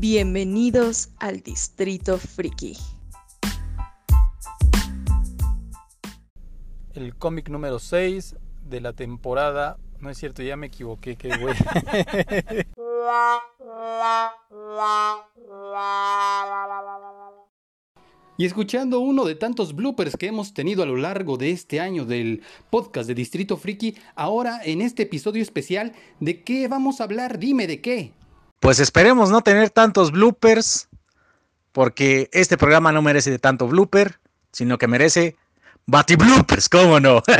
Bienvenidos al Distrito Friki. El cómic número 6 de la temporada. No es cierto, ya me equivoqué, qué güey. Y escuchando uno de tantos bloopers que hemos tenido a lo largo de este año del podcast de Distrito Friki, ahora en este episodio especial, ¿de qué vamos a hablar? Dime de qué. Pues esperemos no tener tantos bloopers, porque este programa no merece de tanto blooper, sino que merece bati bloopers, ¿cómo no?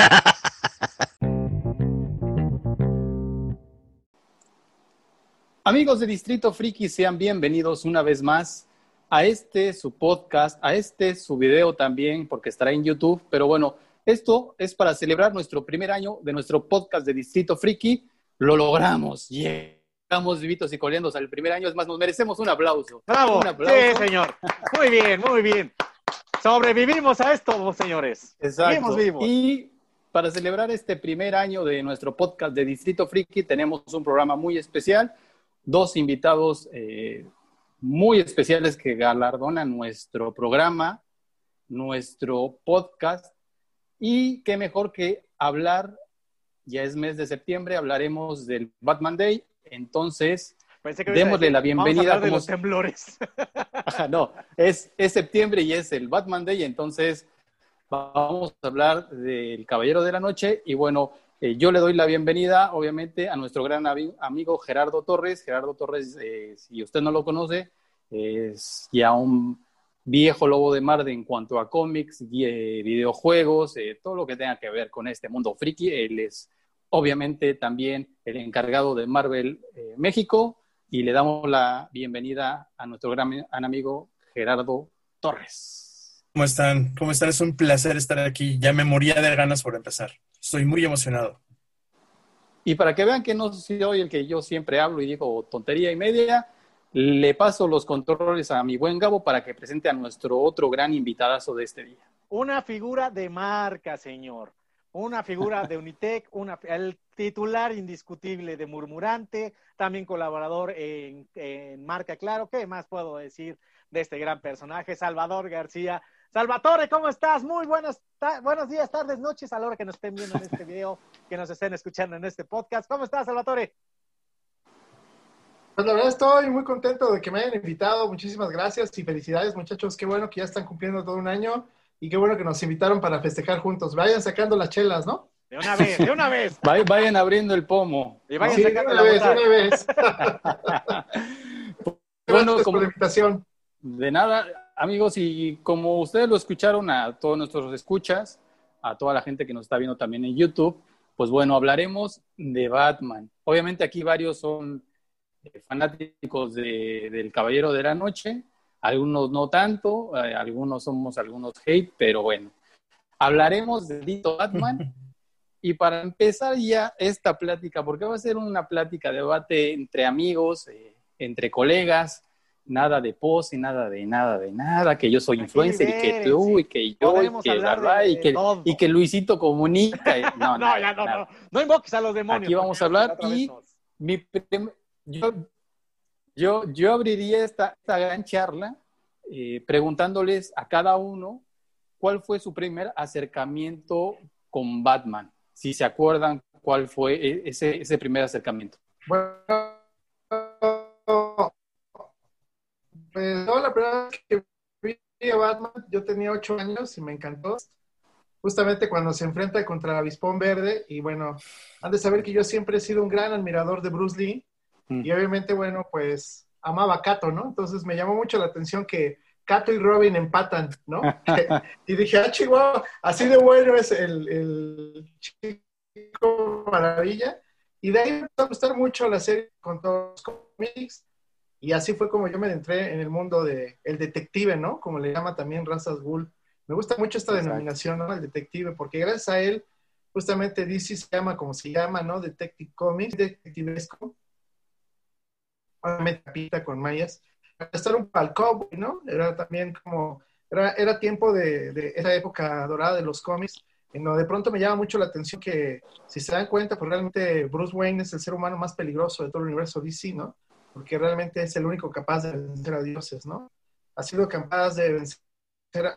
Amigos de Distrito Friki, sean bienvenidos una vez más a este su podcast, a este su video también, porque estará en YouTube. Pero bueno, esto es para celebrar nuestro primer año de nuestro podcast de Distrito Friki. Lo logramos, Estamos vivitos y coleando al primer año. Es más, nos merecemos un aplauso. ¡Bravo! Un aplauso. Sí, señor. Muy bien, muy bien. Sobrevivimos a esto, señores. Exacto. Seguimos vivos. Y para celebrar este primer año de nuestro podcast de Distrito Friki, tenemos un programa muy especial, dos invitados eh, muy especiales que galardonan nuestro programa, nuestro podcast, y qué mejor que hablar, ya es mes de septiembre, hablaremos del Batman Day, entonces que a démosle decir, la a bienvenida hablar de los temblores. Ajá, no, es, es septiembre y es el Batman Day, entonces vamos a hablar del Caballero de la Noche y bueno, eh, yo le doy la bienvenida obviamente a nuestro gran ami- amigo Gerardo Torres. Gerardo Torres, eh, si usted no lo conoce, es ya un viejo lobo de mar de- en cuanto a cómics, videojuegos, eh, todo lo que tenga que ver con este mundo friki. Él es obviamente también el encargado de Marvel eh, México y le damos la bienvenida a nuestro gran amigo Gerardo Torres. ¿Cómo están? ¿Cómo están? Es un placer estar aquí. Ya me moría de ganas por empezar. Estoy muy emocionado. Y para que vean que no soy el que yo siempre hablo y digo tontería y media, le paso los controles a mi buen Gabo para que presente a nuestro otro gran invitadazo de este día. Una figura de marca, señor. Una figura de Unitec, una, el titular indiscutible de Murmurante, también colaborador en, en Marca Claro. ¿Qué más puedo decir de este gran personaje? Salvador García. Salvatore, ¿cómo estás? Muy buenas buenos días, tardes, noches a la hora que nos estén viendo en este video, que nos estén escuchando en este podcast. ¿Cómo estás, Salvatore? Pues la verdad estoy muy contento de que me hayan invitado. Muchísimas gracias y felicidades, muchachos. Qué bueno que ya están cumpliendo todo un año y qué bueno que nos invitaron para festejar juntos. Vayan sacando las chelas, ¿no? De una vez, de una vez. Vay- Vayan abriendo el pomo. Y vayan Sí, sacando una la vez, botella. una vez. Bueno, Gracias como- por la invitación. De nada, amigos, y como ustedes lo escucharon a todos nuestros escuchas, a toda la gente que nos está viendo también en YouTube, pues bueno, hablaremos de Batman. Obviamente aquí varios son eh, fanáticos de- del Caballero de la Noche, algunos no tanto, eh, algunos somos algunos hate, pero bueno, hablaremos de Dito Batman. Y para empezar ya esta plática, porque va a ser una plática, debate entre amigos, eh, entre colegas, nada de pose, nada de nada de nada, que yo soy influencer y que tú, libérense. y que yo, y que, bla, de- y, que, y que Luisito comunica. y- no, No, nada, ya no, nada. no. No invoques a los demonios. Aquí vamos a hablar y- Mi yo, yo, yo abriría esta, esta gran charla eh, preguntándoles a cada uno cuál fue su primer acercamiento con Batman. Si se acuerdan cuál fue e- ese, ese primer acercamiento. Bueno, pues la primera vez que vi a Batman, yo tenía ocho años y me encantó. Justamente cuando se enfrenta contra Avispón Verde, y bueno, han de saber que yo siempre he sido un gran admirador de Bruce Lee, Mm. y obviamente, bueno, pues amaba a Kato, ¿no? Entonces me llamó mucho la atención que Kato y Robin empatan, ¿no? y dije, ah, Chihuahua, así de bueno es el, el chico maravilla. Y de ahí me empezó a gustar mucho la serie con todos los cómics. Y así fue como yo me entré en el mundo del el detective, ¿no? Como le llama también Razas Bull. Me gusta mucho esta Exacto. denominación, ¿no? El detective, porque gracias a él, justamente DC se llama como se llama, ¿no? Detective Comics, detectivesco. Obviamente pita con mayas. Estar un pal cowboy, ¿no? Era también como, era, era tiempo de, de esa época dorada de los cómics, en donde de pronto me llama mucho la atención que, si se dan cuenta, pues realmente Bruce Wayne es el ser humano más peligroso de todo el universo DC, ¿no? porque realmente es el único capaz de vencer a dioses, ¿no? Ha sido capaz de vencer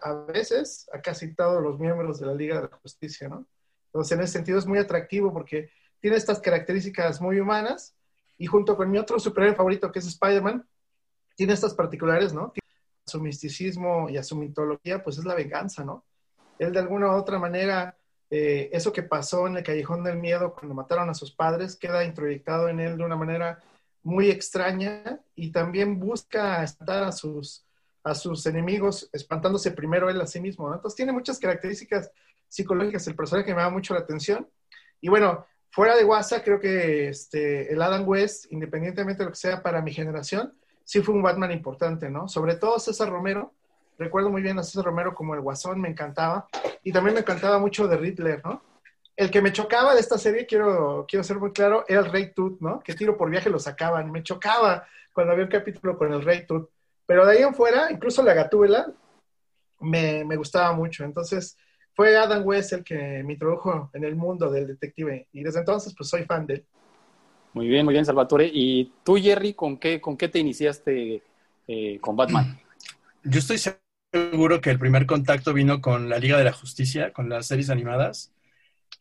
a veces a casi todos los miembros de la Liga de la Justicia, ¿no? Entonces, en ese sentido es muy atractivo porque tiene estas características muy humanas y junto con mi otro superhéroe favorito que es Spider-Man, tiene estas particulares, ¿no? su misticismo y a su mitología, pues es la venganza, ¿no? Él de alguna u otra manera, eh, eso que pasó en el Callejón del Miedo cuando mataron a sus padres, queda introyectado en él de una manera muy extraña y también busca espantar a sus, a sus enemigos, espantándose primero él a sí mismo, ¿no? Entonces tiene muchas características psicológicas el personaje me da mucho la atención. Y bueno, fuera de WhatsApp, creo que este, el Adam West, independientemente de lo que sea para mi generación, sí fue un Batman importante, ¿no? Sobre todo César Romero. Recuerdo muy bien a César Romero como el Guasón, me encantaba. Y también me encantaba mucho de Riddler, ¿no? El que me chocaba de esta serie, quiero, quiero ser muy claro, era el Rey Tut, ¿no? Que tiro por viaje lo sacaban. Me chocaba cuando había un capítulo con el Rey Tut. Pero de ahí en fuera, incluso la Gatúbela me, me gustaba mucho. Entonces, fue Adam West el que me introdujo en el mundo del detective. Y desde entonces, pues soy fan de él. Muy bien, muy bien, Salvatore. ¿Y tú, Jerry, con qué, con qué te iniciaste eh, con Batman? Yo estoy seguro que el primer contacto vino con la Liga de la Justicia, con las series animadas.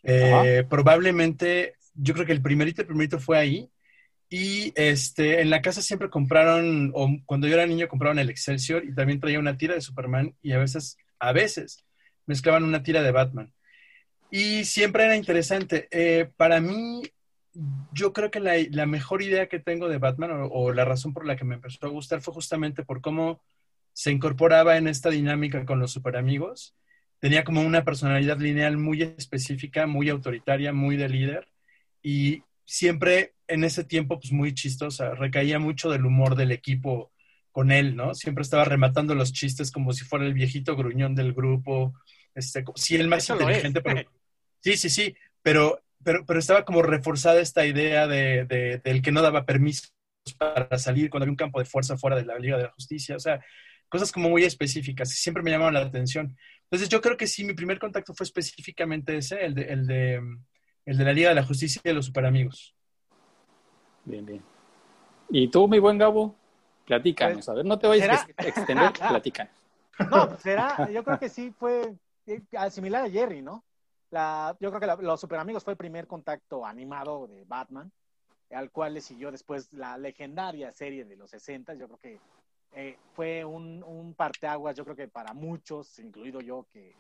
Eh, probablemente, yo creo que el primerito, el primerito fue ahí. Y este, en la casa siempre compraron, o cuando yo era niño compraron el Excelsior y también traía una tira de Superman y a veces, a veces, mezclaban una tira de Batman. Y siempre era interesante. Eh, para mí, yo creo que la, mejor idea que tengo de Batman o, la razón por la que me empezó a gustar fue justamente por cómo se incorporaba en esta dinámica con los superamigos. Tenía como una personalidad lineal muy específica, muy autoritaria, muy de líder y siempre en ese tiempo pues muy chistosa. Recaía mucho del humor del equipo con él, ¿no? Siempre estaba rematando los chistes como si fuera el viejito gruñón del grupo. Este, sí, el más inteligente, pero... Sí, sí, sí, pero pero, pero estaba como reforzada esta idea de, del que no daba permisos para salir cuando había un campo de fuerza fuera de la Liga de la Justicia, o sea, cosas como muy específicas, siempre me llamaban la atención. Entonces yo creo que sí, mi primer contacto fue específicamente ese, el de, el de, el de la Liga de la Justicia y de los Superamigos. Bien, bien. ¿Y tú, mi buen Gabo? Platícanos, pues, a ver, no te vayas a extender, platícanos. No, pues será, yo creo que sí fue similar a Jerry, ¿no? yo creo que Los Super Amigos fue el primer contacto animado de Batman, al cual le siguió después la legendaria serie de los 60. Yo creo que eh, fue un, un parteaguas, yo creo que para muchos, incluido yo, que,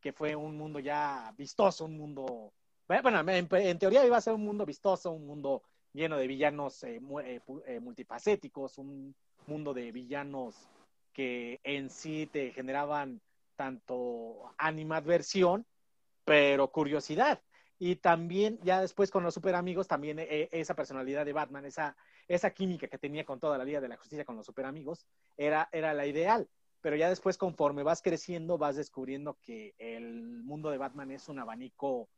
que fue un mundo ya vistoso, un mundo. Bueno, en, teoría iba a ser un mundo vistoso, un mundo lleno de villanos eh, eh, multifacéticos, un mundo de villanos que en sí te generaban tanto animadversión pero curiosidad. Y también, ya después con los super amigos, también eh, esa personalidad de Batman, esa, esa química que tenía con toda la Liga de la Justicia, con los super amigos, era, era la ideal. Pero ya después, conforme vas creciendo, vas descubriendo que el mundo de Batman es un abanico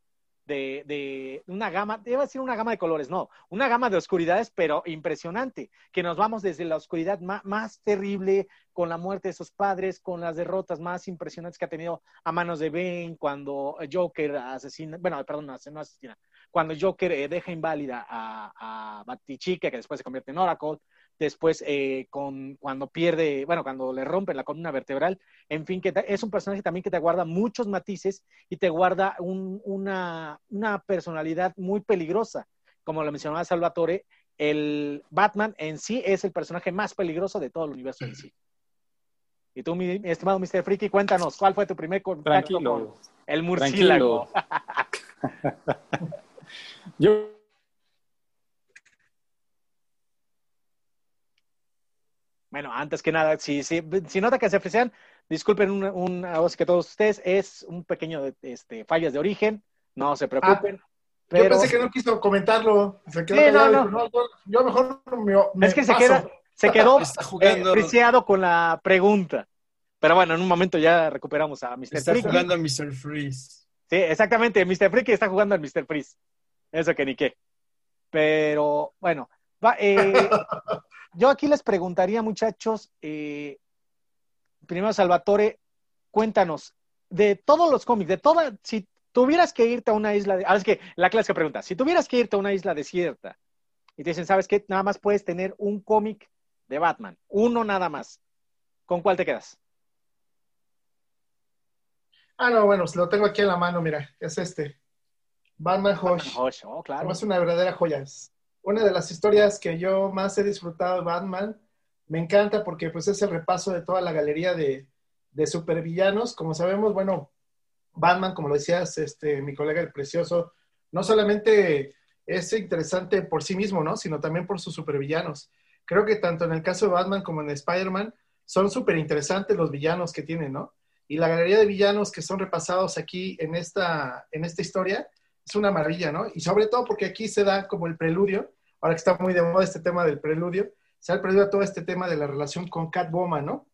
de, de una gama, debo decir una gama de colores, no, una gama de oscuridades, pero impresionante, que nos vamos desde la oscuridad más, terrible, con la muerte de sus padres, con las derrotas más impresionantes que ha tenido a manos de Bane, cuando Joker asesina, bueno, perdón, no asesina, cuando Joker eh, deja inválida a, a Batichica, que después se convierte en Oracle, después eh, con, cuando pierde, bueno, cuando le rompen la columna vertebral, en fin, que es un personaje también que te guarda muchos matices y te guarda una, personalidad muy peligrosa. Como lo mencionaba Salvatore, el Batman en sí es el personaje más peligroso de todo el universo en sí. Y tú, mi, estimado Mr. Freaky, cuéntanos, ¿cuál fue tu primer contacto con el murciélago? Yo Bueno, antes que nada, si, si, si nota que se ofrecían, disculpen una voz que todos ustedes, es un pequeño este, fallas de origen, no se preocupen. Ah, yo pensé que no quiso comentarlo. Se quedó no, no. yo mejor me, Es que se, queda, se quedó apreciado con la pregunta. Pero bueno, en un momento ya recuperamos a Mr. Está jugando a Mr. Freeze. Sí, exactamente. Mr. Freaky está jugando al Mr. Freeze. Eso que ni qué. Pero bueno, va, eh, yo aquí les preguntaría, muchachos, eh, primero Salvatore, cuéntanos, de todos los cómics, de toda, si tuvieras que irte a una isla, de, ah, es que la clásica pregunta, si tuvieras que irte a una isla desierta y te dicen, ¿sabes qué? Nada más puedes tener un cómic de Batman, uno nada más. ¿Con cuál te quedas? Ah, no, bueno, lo tengo aquí en la mano, mira, es este. Batman Hush. Hush, oh, claro. Es una verdadera joya. Es una de las historias que yo más he disfrutado de Batman. Me encanta porque pues es el repaso de toda la galería de, de supervillanos. Como sabemos, bueno, Batman, como lo decías, este, mi colega el precioso, no solamente es interesante por sí mismo, ¿no? Sino también por sus supervillanos. Creo que tanto en el caso de Batman como en Spider-Man son súper interesantes los villanos que tienen, ¿no? Y la galería de villanos que son repasados aquí en esta, en esta historia es una maravilla, ¿no? Y sobre todo porque aquí se da como el preludio, ahora que está muy de moda este tema del preludio, se da el preludio a todo este tema de la relación con Catwoman, ¿no?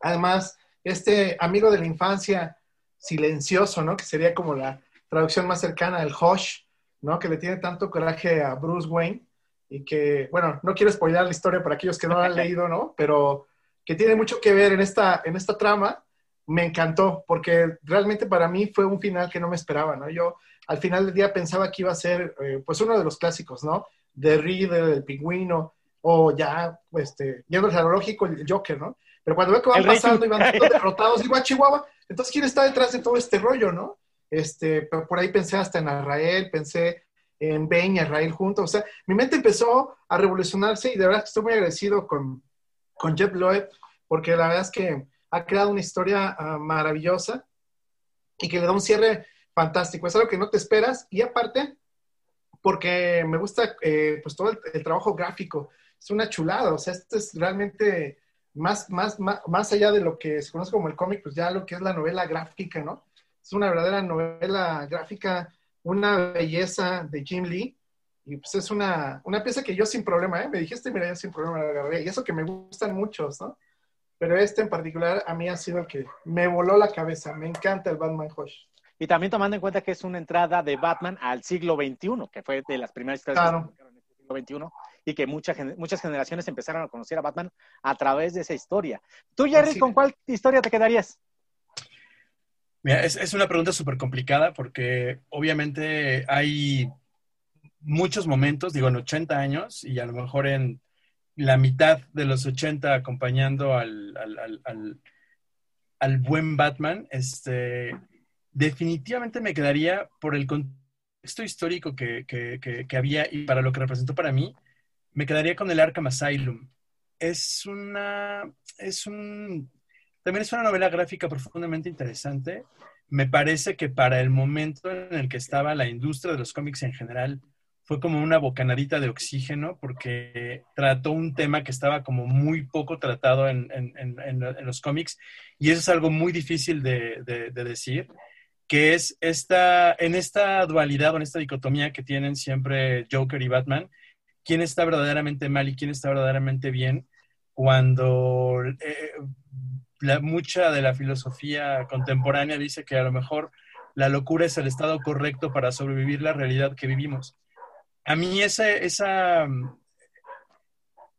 Además, este amigo de la infancia silencioso, ¿no? Que sería como la traducción más cercana al Hush, ¿no? Que le tiene tanto coraje a Bruce Wayne y que, bueno, no quiero spoiler la historia para aquellos que no la han leído, ¿no? Pero que tiene mucho que ver en esta, en esta trama, me encantó, porque realmente para mí fue un final que no me esperaba, ¿no? Yo al final del día pensaba que iba a ser, eh, pues, uno de los clásicos, ¿no? De Riddle, el pingüino, o ya, este, yendo al lógico, el Joker, ¿no? Pero cuando veo que van pasando y van derrotados, digo, a ah, Chihuahua, entonces, ¿quién está detrás de todo este rollo, no? Este, por ahí pensé hasta en Israel, pensé en Ben y Israel juntos, o sea, mi mente empezó a revolucionarse y de verdad estoy muy agradecido con, con Jeff Lloyd, porque la verdad es que ha creado una historia uh, maravillosa y que le da un cierre fantástico. Es algo que no te esperas y aparte, porque me gusta eh, pues todo el, el, trabajo gráfico, es una chulada, o sea, esto es realmente más, más, más, más allá de lo que se conoce como el cómic, pues ya lo que es la novela gráfica, ¿no? Es una verdadera novela gráfica, una belleza de Jim Lee. Y pues es una, una pieza que yo sin problema, ¿eh? Me dijiste, mira, yo sin problema la agarré. Y eso que me gustan muchos, ¿no? Pero este en particular a mí ha sido el que me voló la cabeza. Me encanta el Batman Hush. Y también tomando en cuenta que es una entrada de Batman al siglo XXI, que fue de las primeras historias claro. en el siglo XXI, y que mucha, muchas generaciones empezaron a conocer a Batman a través de esa historia. ¿Tú, Jerry, Así con cuál historia te quedarías? Mira, es, es una pregunta súper complicada porque obviamente hay muchos momentos, digo, en 80 años y a lo mejor en la mitad de los 80 acompañando al, al, al, buen Batman, este, definitivamente me quedaría por el contexto histórico que, que, que, que, había y para lo que representó para mí, me quedaría con el Arkham Asylum. Es una, es un, también es una novela gráfica profundamente interesante. Me parece que para el momento en el que estaba la industria de los cómics en general, fue como una bocanadita de oxígeno porque trató un tema que estaba como muy poco tratado en, en, en, en los cómics y eso es algo muy difícil de, de, de, decir, que es esta, en esta dualidad o en esta dicotomía que tienen siempre Joker y Batman, quién está verdaderamente mal y quién está verdaderamente bien, cuando eh, mucha de la filosofía contemporánea dice que a lo mejor la locura es el estado correcto para sobrevivir la realidad que vivimos a mí esa, esa,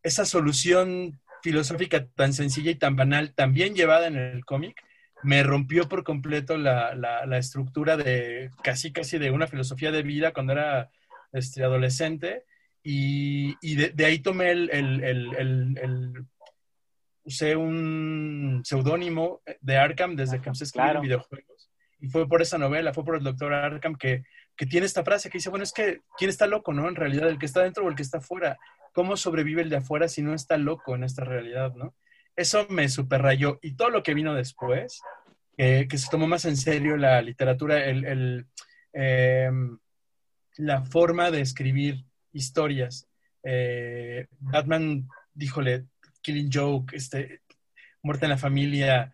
esa solución filosófica tan sencilla y tan banal, tan bien llevada en el cómic, me rompió por completo la, la, la, estructura de casi casi de una filosofía de vida cuando era este, adolescente y, y de, de, ahí tomé el, el, el, el usé un seudónimo de Arkham desde que empecé a escribir claro. videojuegos y fue por esa novela, fue por el doctor Arkham que que tiene esta frase que dice, bueno, es que ¿quién está loco, no? En realidad, el que está dentro o el que está afuera. ¿Cómo sobrevive el de afuera si no está loco en esta realidad, no? Eso me superrayó. Y todo lo que vino después, eh, que se tomó más en serio la literatura, el, el eh, la forma de escribir historias. Eh, Batman, díjole, Killing Joke, este, Muerte en la Familia,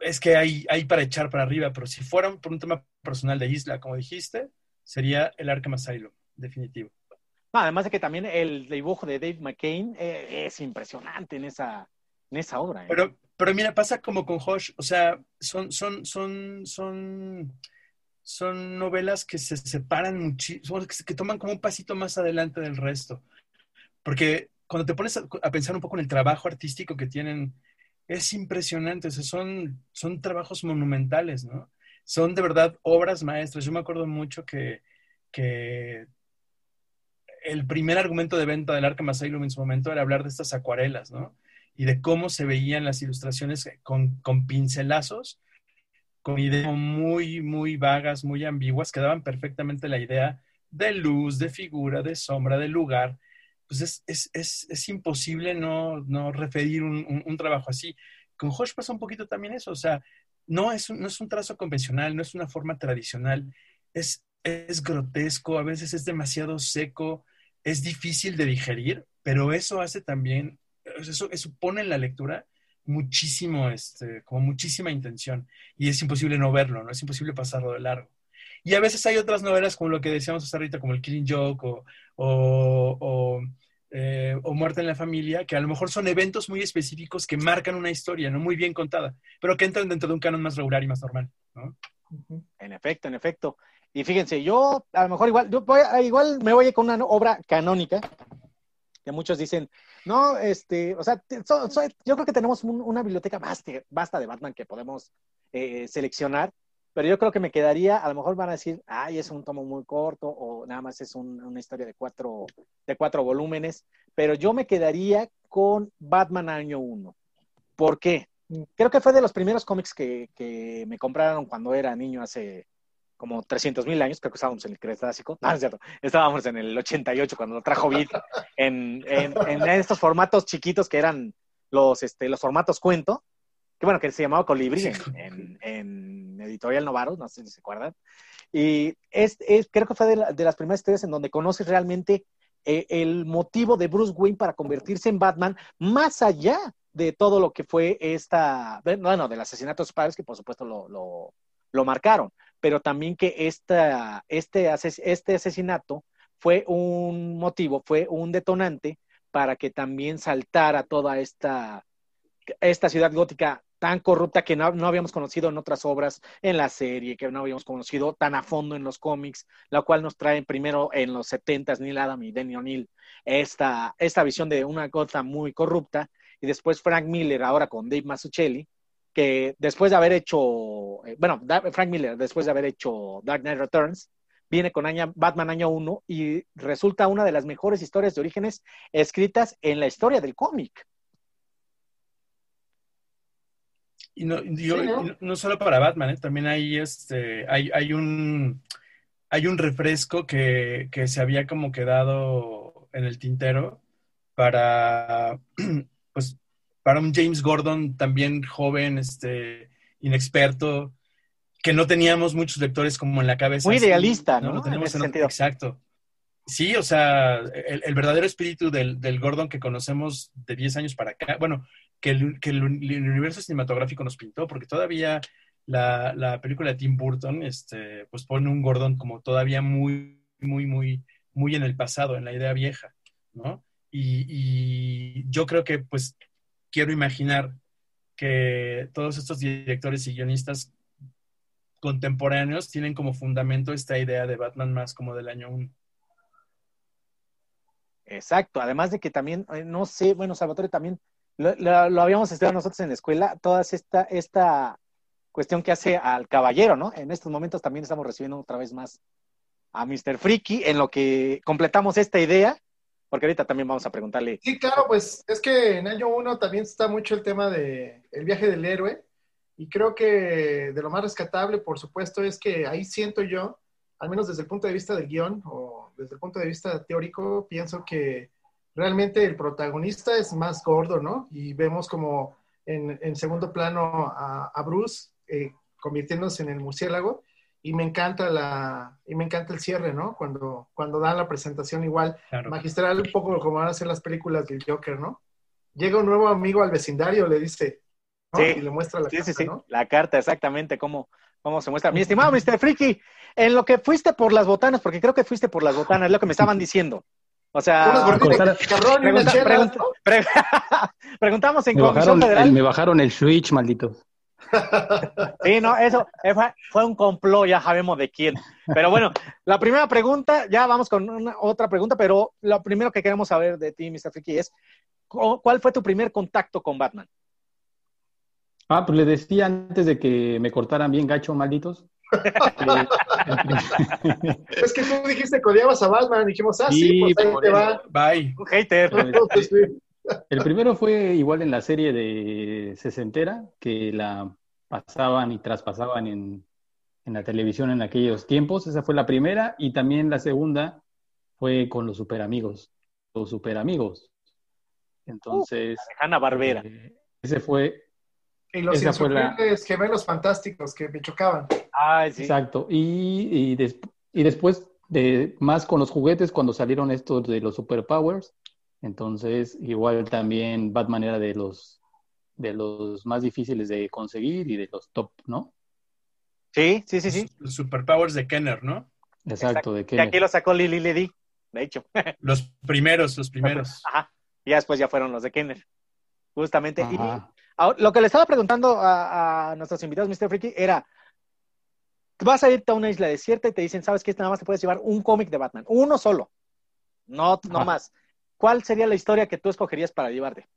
es que hay, hay para echar para arriba, pero si fuera por un tema personal de isla, como dijiste, sería el Arkham Asylum, definitivo. No, además de que también el dibujo de Dave McCain eh, es impresionante en esa, en esa obra. ¿eh? Pero, pero mira, pasa como con Hosh, o sea, son, son, son, son, son novelas que se separan muchísimo, que, que, toman como un pasito más adelante del resto. Porque cuando te pones a, a, pensar un poco en el trabajo artístico que tienen, es impresionante, o sea, son, son trabajos monumentales, ¿no? Son de verdad obras maestras. Yo me acuerdo mucho que, que el primer argumento de venta del Arkham Asylum en su momento era hablar de estas acuarelas, ¿no? Y de cómo se veían las ilustraciones con, con pincelazos, con ideas muy, muy vagas, muy ambiguas, que daban perfectamente la idea de luz, de figura, de sombra, de lugar. Pues es, es, es, es imposible no, no referir un, trabajo así. Con Hosh pasa un poquito también eso, o sea, no es, un, no es un trazo convencional, no es una forma tradicional, es, es grotesco, a veces es demasiado seco, es difícil de digerir, pero eso hace también, eso, eso pone en la lectura muchísimo, este, como muchísima intención y es imposible no verlo, ¿no? Es imposible pasarlo de largo. Y a veces hay otras novelas como lo que decíamos hasta ahorita, como el Killing Joke o, o, o, eh, o, Muerte en la Familia, que a lo mejor son eventos muy específicos que marcan una historia, ¿no? Muy bien contada, pero que entran dentro de un canon más regular y más normal, ¿no? En efecto, en efecto. Y fíjense, yo a lo mejor igual, yo voy, igual me voy con una obra canónica, que muchos dicen, no, este, o sea, so, so, yo creo que tenemos un, una biblioteca basta, basta, de Batman que podemos eh, seleccionar, pero yo creo que me quedaría, a lo mejor van a decir, ay, es un tomo muy corto o nada más es un, una historia de cuatro, de cuatro volúmenes, pero yo me quedaría con Batman Año 1. ¿Por qué? Creo que fue de los primeros cómics que, que me compraron cuando era niño hace como 300 mil años, creo que estábamos en el Cretácico, no, es cierto, estábamos en el 88 cuando lo trajo Vid, en, en, en, estos formatos chiquitos que eran los, este, los formatos cuento, que bueno, que se llamaba Colibrí en, en Editorial Novaro, no sé si se acuerdan, y es, creo que fue de, la, de, las primeras historias en donde conoces realmente eh, el motivo de Bruce Wayne para convertirse en Batman, más allá de todo lo que fue esta, bueno, del asesinato de sus padres, que por supuesto lo, lo, marcaron, pero también que esta, este, este asesinato fue un motivo, fue un detonante para que también saltara toda esta, esta ciudad gótica tan corrupta que no, no, habíamos conocido en otras obras, en la serie, que no habíamos conocido tan a fondo en los cómics, la cual nos trae primero en los 70s Neil Adam y Denny O'Neill esta, esta visión de una Gotham muy corrupta, y después Frank Miller ahora con Dave Mazzucchelli, que después de haber hecho, eh, bueno, Frank Miller, después de haber hecho Dark Knight Returns, viene con año, Batman año 1 y resulta una de las mejores historias de orígenes escritas en la historia del cómic. Y no, yo, sí, ¿no? no, solo para Batman, ¿eh? también hay, este, hay, hay, un, hay un refresco que, que se había como quedado en el tintero para, pues, para un James Gordon también joven, este, inexperto, que no teníamos muchos lectores como en la cabeza. Muy idealista, ¿no? ¿no? Lo tenemos en, en en exacto. Sí, o sea, el, el verdadero espíritu del, del, Gordon que conocemos de 10 años para acá, bueno, que el, universo cinematográfico nos pintó, porque todavía la, la, película de Tim Burton, este, pues pone un Gordon como todavía muy, muy, muy, muy en el pasado, en la idea vieja, ¿no? Y, y yo creo que, pues, quiero imaginar que todos estos directores y guionistas contemporáneos tienen como fundamento esta idea de Batman más como del año 1. Exacto, además de que también, eh, no sé, bueno, Salvatore también, lo, lo, habíamos estudiado nosotros en la escuela, toda esta, esta cuestión que hace al caballero, ¿no? En estos momentos también estamos recibiendo otra vez más a Mr. Freaky, en lo que completamos esta idea, porque ahorita también vamos a preguntarle. Sí, claro, pues es que en año uno también está mucho el tema de viaje del héroe, y creo que de lo más rescatable, por supuesto, es que ahí siento yo, al menos desde el punto de vista del guion o desde el punto de vista teórico, pienso que realmente el protagonista es más gordo, ¿no? Y vemos como en, en segundo plano a, a Bruce eh, convirtiéndose en el murciélago y me encanta la y me encanta el cierre, ¿no? Cuando cuando dan la presentación igual claro. magistral un poco como van a hacer las películas del Joker, ¿no? Llega un nuevo amigo al vecindario, le dice, ¿no? Sí, y le muestra la sí, carta, sí, sí. ¿no? La carta, exactamente, cómo, cómo se muestra. Mi estimado Mr. Freaky, en lo que fuiste por las botanas, porque creo que fuiste por las botanas, es lo que me estaban diciendo. O sea, pregunta, pregunta, pregunta, pre preguntamos en me Comisión bajaron, Federal. Me bajaron el Switch, maldito. Sí, no, eso fue, fue, un complot, ya sabemos de quién. Pero bueno, la primera pregunta, ya vamos con una, otra pregunta, pero lo primero que queremos saber de ti, Mr. Freaky, es ¿cuál fue tu primer contacto con Batman? Ah, pues le decía antes de que me cortaran bien gacho, malditos, es que tú dijiste que odiabas a Batman, dijimos, ah, sí, Sí, pues ahí te va. Bye. Un hater. El primero fue igual en la serie de sesentera, que la pasaban y traspasaban en, en la televisión en aquellos tiempos. Esa fue la primera. Y también la segunda fue con los super amigos. Los super amigos. Entonces, Hanna Barbera. eh, ese fue Y los Esa fue la- gemelos fantásticos que me chocaban. Ay, sí. exacto. Y, y, des- y después, de, más con los juguetes, cuando salieron estos de los superpowers. Entonces, igual también Batman era de los, de los más difíciles de conseguir y de los top, ¿no? Sí, sí, sí, sí. Los superpowers de Kenner, ¿no? Exacto, de Y que aquí lo sacó Lily Ledy, de hecho. Los primeros, los primeros. Ajá. Y ya después ya fueron los de Kenner. Justamente. Y. ahora, lo que le estaba preguntando a, a nuestros invitados, Mr. Freaky, era: vas a irte a una isla desierta y te dicen, ¿sabes qué? Nada más te puedes llevar un cómic de Batman, uno solo. No, no más. ¿Cuál sería la historia que tú escogerías para llevarte?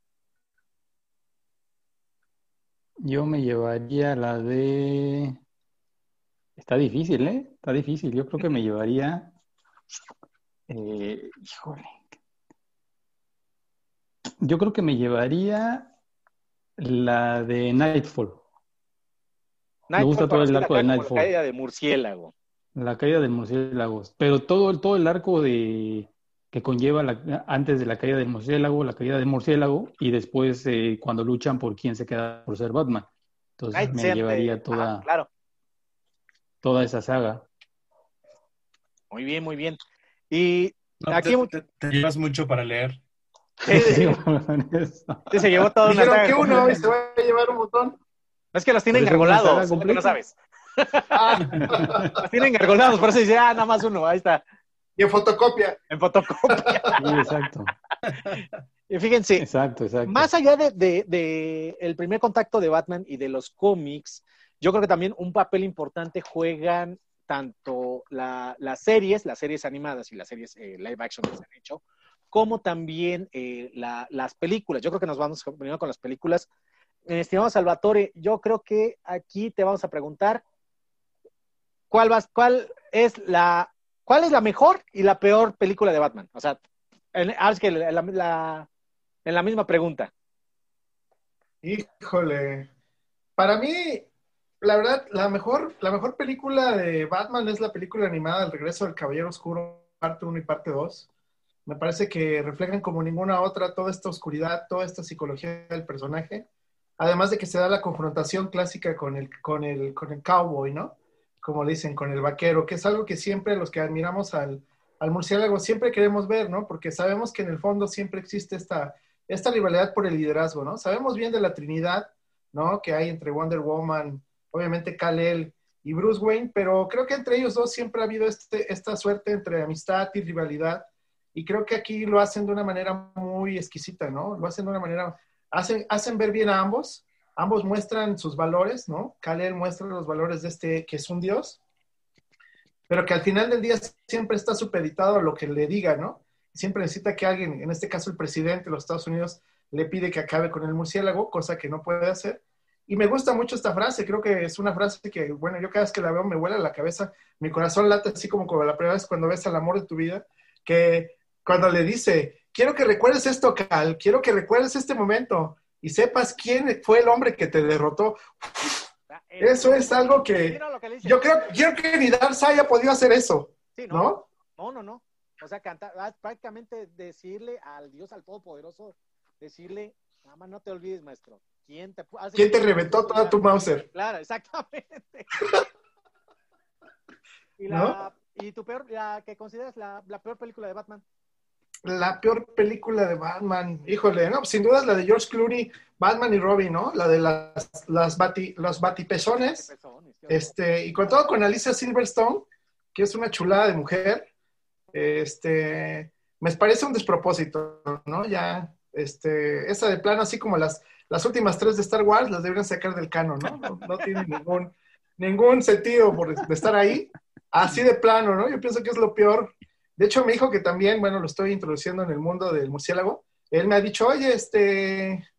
Yo me llevaría la de... Está difícil, ¿eh? Está difícil. Yo creo que me llevaría... eh, híjole. Yo creo que me llevaría la de Nightfall. Me gusta todo el arco de Nightfall. La caída de murciélago. La caída del murciélago. Pero todo, el- todo el arco de que conlleva la- antes de la caída del murciélago, la caída del murciélago, y después eh, cuando luchan por quién se queda por ser Batman. Entonces Night me Center. llevaría toda, Ajá, claro. toda esa saga. Muy bien, muy bien. Y No, Aquí- te, te- te llevas mucho para leer. Sí, sí, sí, se llevó una Dijeron saga que uno completa. y se va a llevar un montón. Es que los tienen Por eso es una saga engargolados, no sabes. Ah, Los tienen engargolados, por eso dice, ah, nada más uno, ahí está, y en fotocopia. en fotocopia. Sí, exacto, Y fíjense, exacto, exacto. más allá de, de- de el primer contacto de Batman y de los cómics, yo creo que también un papel importante juegan tanto la- las series, las series animadas y las series eh, live action que se han hecho, como también eh, la- las películas. Yo creo que nos vamos primero con las películas. Eh, estimado Salvatore, yo creo que aquí te vamos a preguntar cuál, vas, cuál es la cuál es la mejor y la peor película de Batman. O sea, en, ah, es que la- la- en la misma pregunta. Híjole. Para mí, la verdad, la mejor, la mejor película de Batman es la película animada El regreso del Caballero Oscuro, parte 1 y parte 2. Me parece que reflejan como ninguna otra toda esta oscuridad, toda esta psicología del personaje. Además de que se da la confrontación clásica con el, con el, con el cowboy, ¿no? Como le dicen, con el vaquero, que es algo que siempre los que admiramos al, al murciélago siempre queremos ver, ¿no? Porque sabemos que en el fondo siempre existe esta, esta rivalidad por el liderazgo, ¿no? Sabemos bien de la Trinidad, ¿no? Que hay entre Wonder Woman, obviamente Kal-El y Bruce Wayne, pero creo que entre ellos dos siempre ha habido este, esta suerte entre amistad y rivalidad, y creo que aquí lo hacen de una manera muy exquisita, ¿no? Lo hacen de una manera, hacen, hacen ver bien a ambos, ambos muestran sus valores, ¿no? Kal-El muestra los valores de este que es un dios, pero que al final del día siempre está supeditado a lo que le diga, ¿no? Siempre necesita que alguien, en este caso el presidente de los Estados Unidos, le pide que acabe con el murciélago, cosa que no puede hacer. Y me gusta mucho esta frase, creo que es una frase que, bueno, yo cada vez que la veo me vuela la cabeza, mi corazón late así como, como la primera vez cuando ves al amor de tu vida, que cuando le dice, quiero que recuerdes esto, Cal, quiero que recuerdes este momento y sepas quién fue el hombre que te derrotó. Eso es algo que yo creo, yo creo que ni Darcy haya podido hacer eso, Sí, ¿no? ¿no? No, no. O sea, cantar, ah, prácticamente decirle al Dios, al Todopoderoso, decirle, nada más no te olvides, maestro. ¿Quién te, hace ¿Quién te reventó toda tu Mauser? Claro, exactamente. y, la, y tu peor, la que consideras la, la peor película de Batman. La peor película de Batman, híjole, no, sin duda es la de George Clooney, Batman y Robin, ¿no? La de las, las bati, los batipezones, este, y con todo con Alicia Silverstone, que es una chulada de mujer, este, me parece un despropósito, ¿no? Ya, este, esa de plano, así como las, las últimas tres de Star Wars, las deberían sacar del canon, ¿no? No, no tiene ningún, ningún sentido por de estar ahí, así de plano, ¿no? Yo pienso que es lo peor. De hecho, mi hijo que también, bueno, lo estoy introduciendo en el mundo del murciélago, él me ha dicho, oye, este,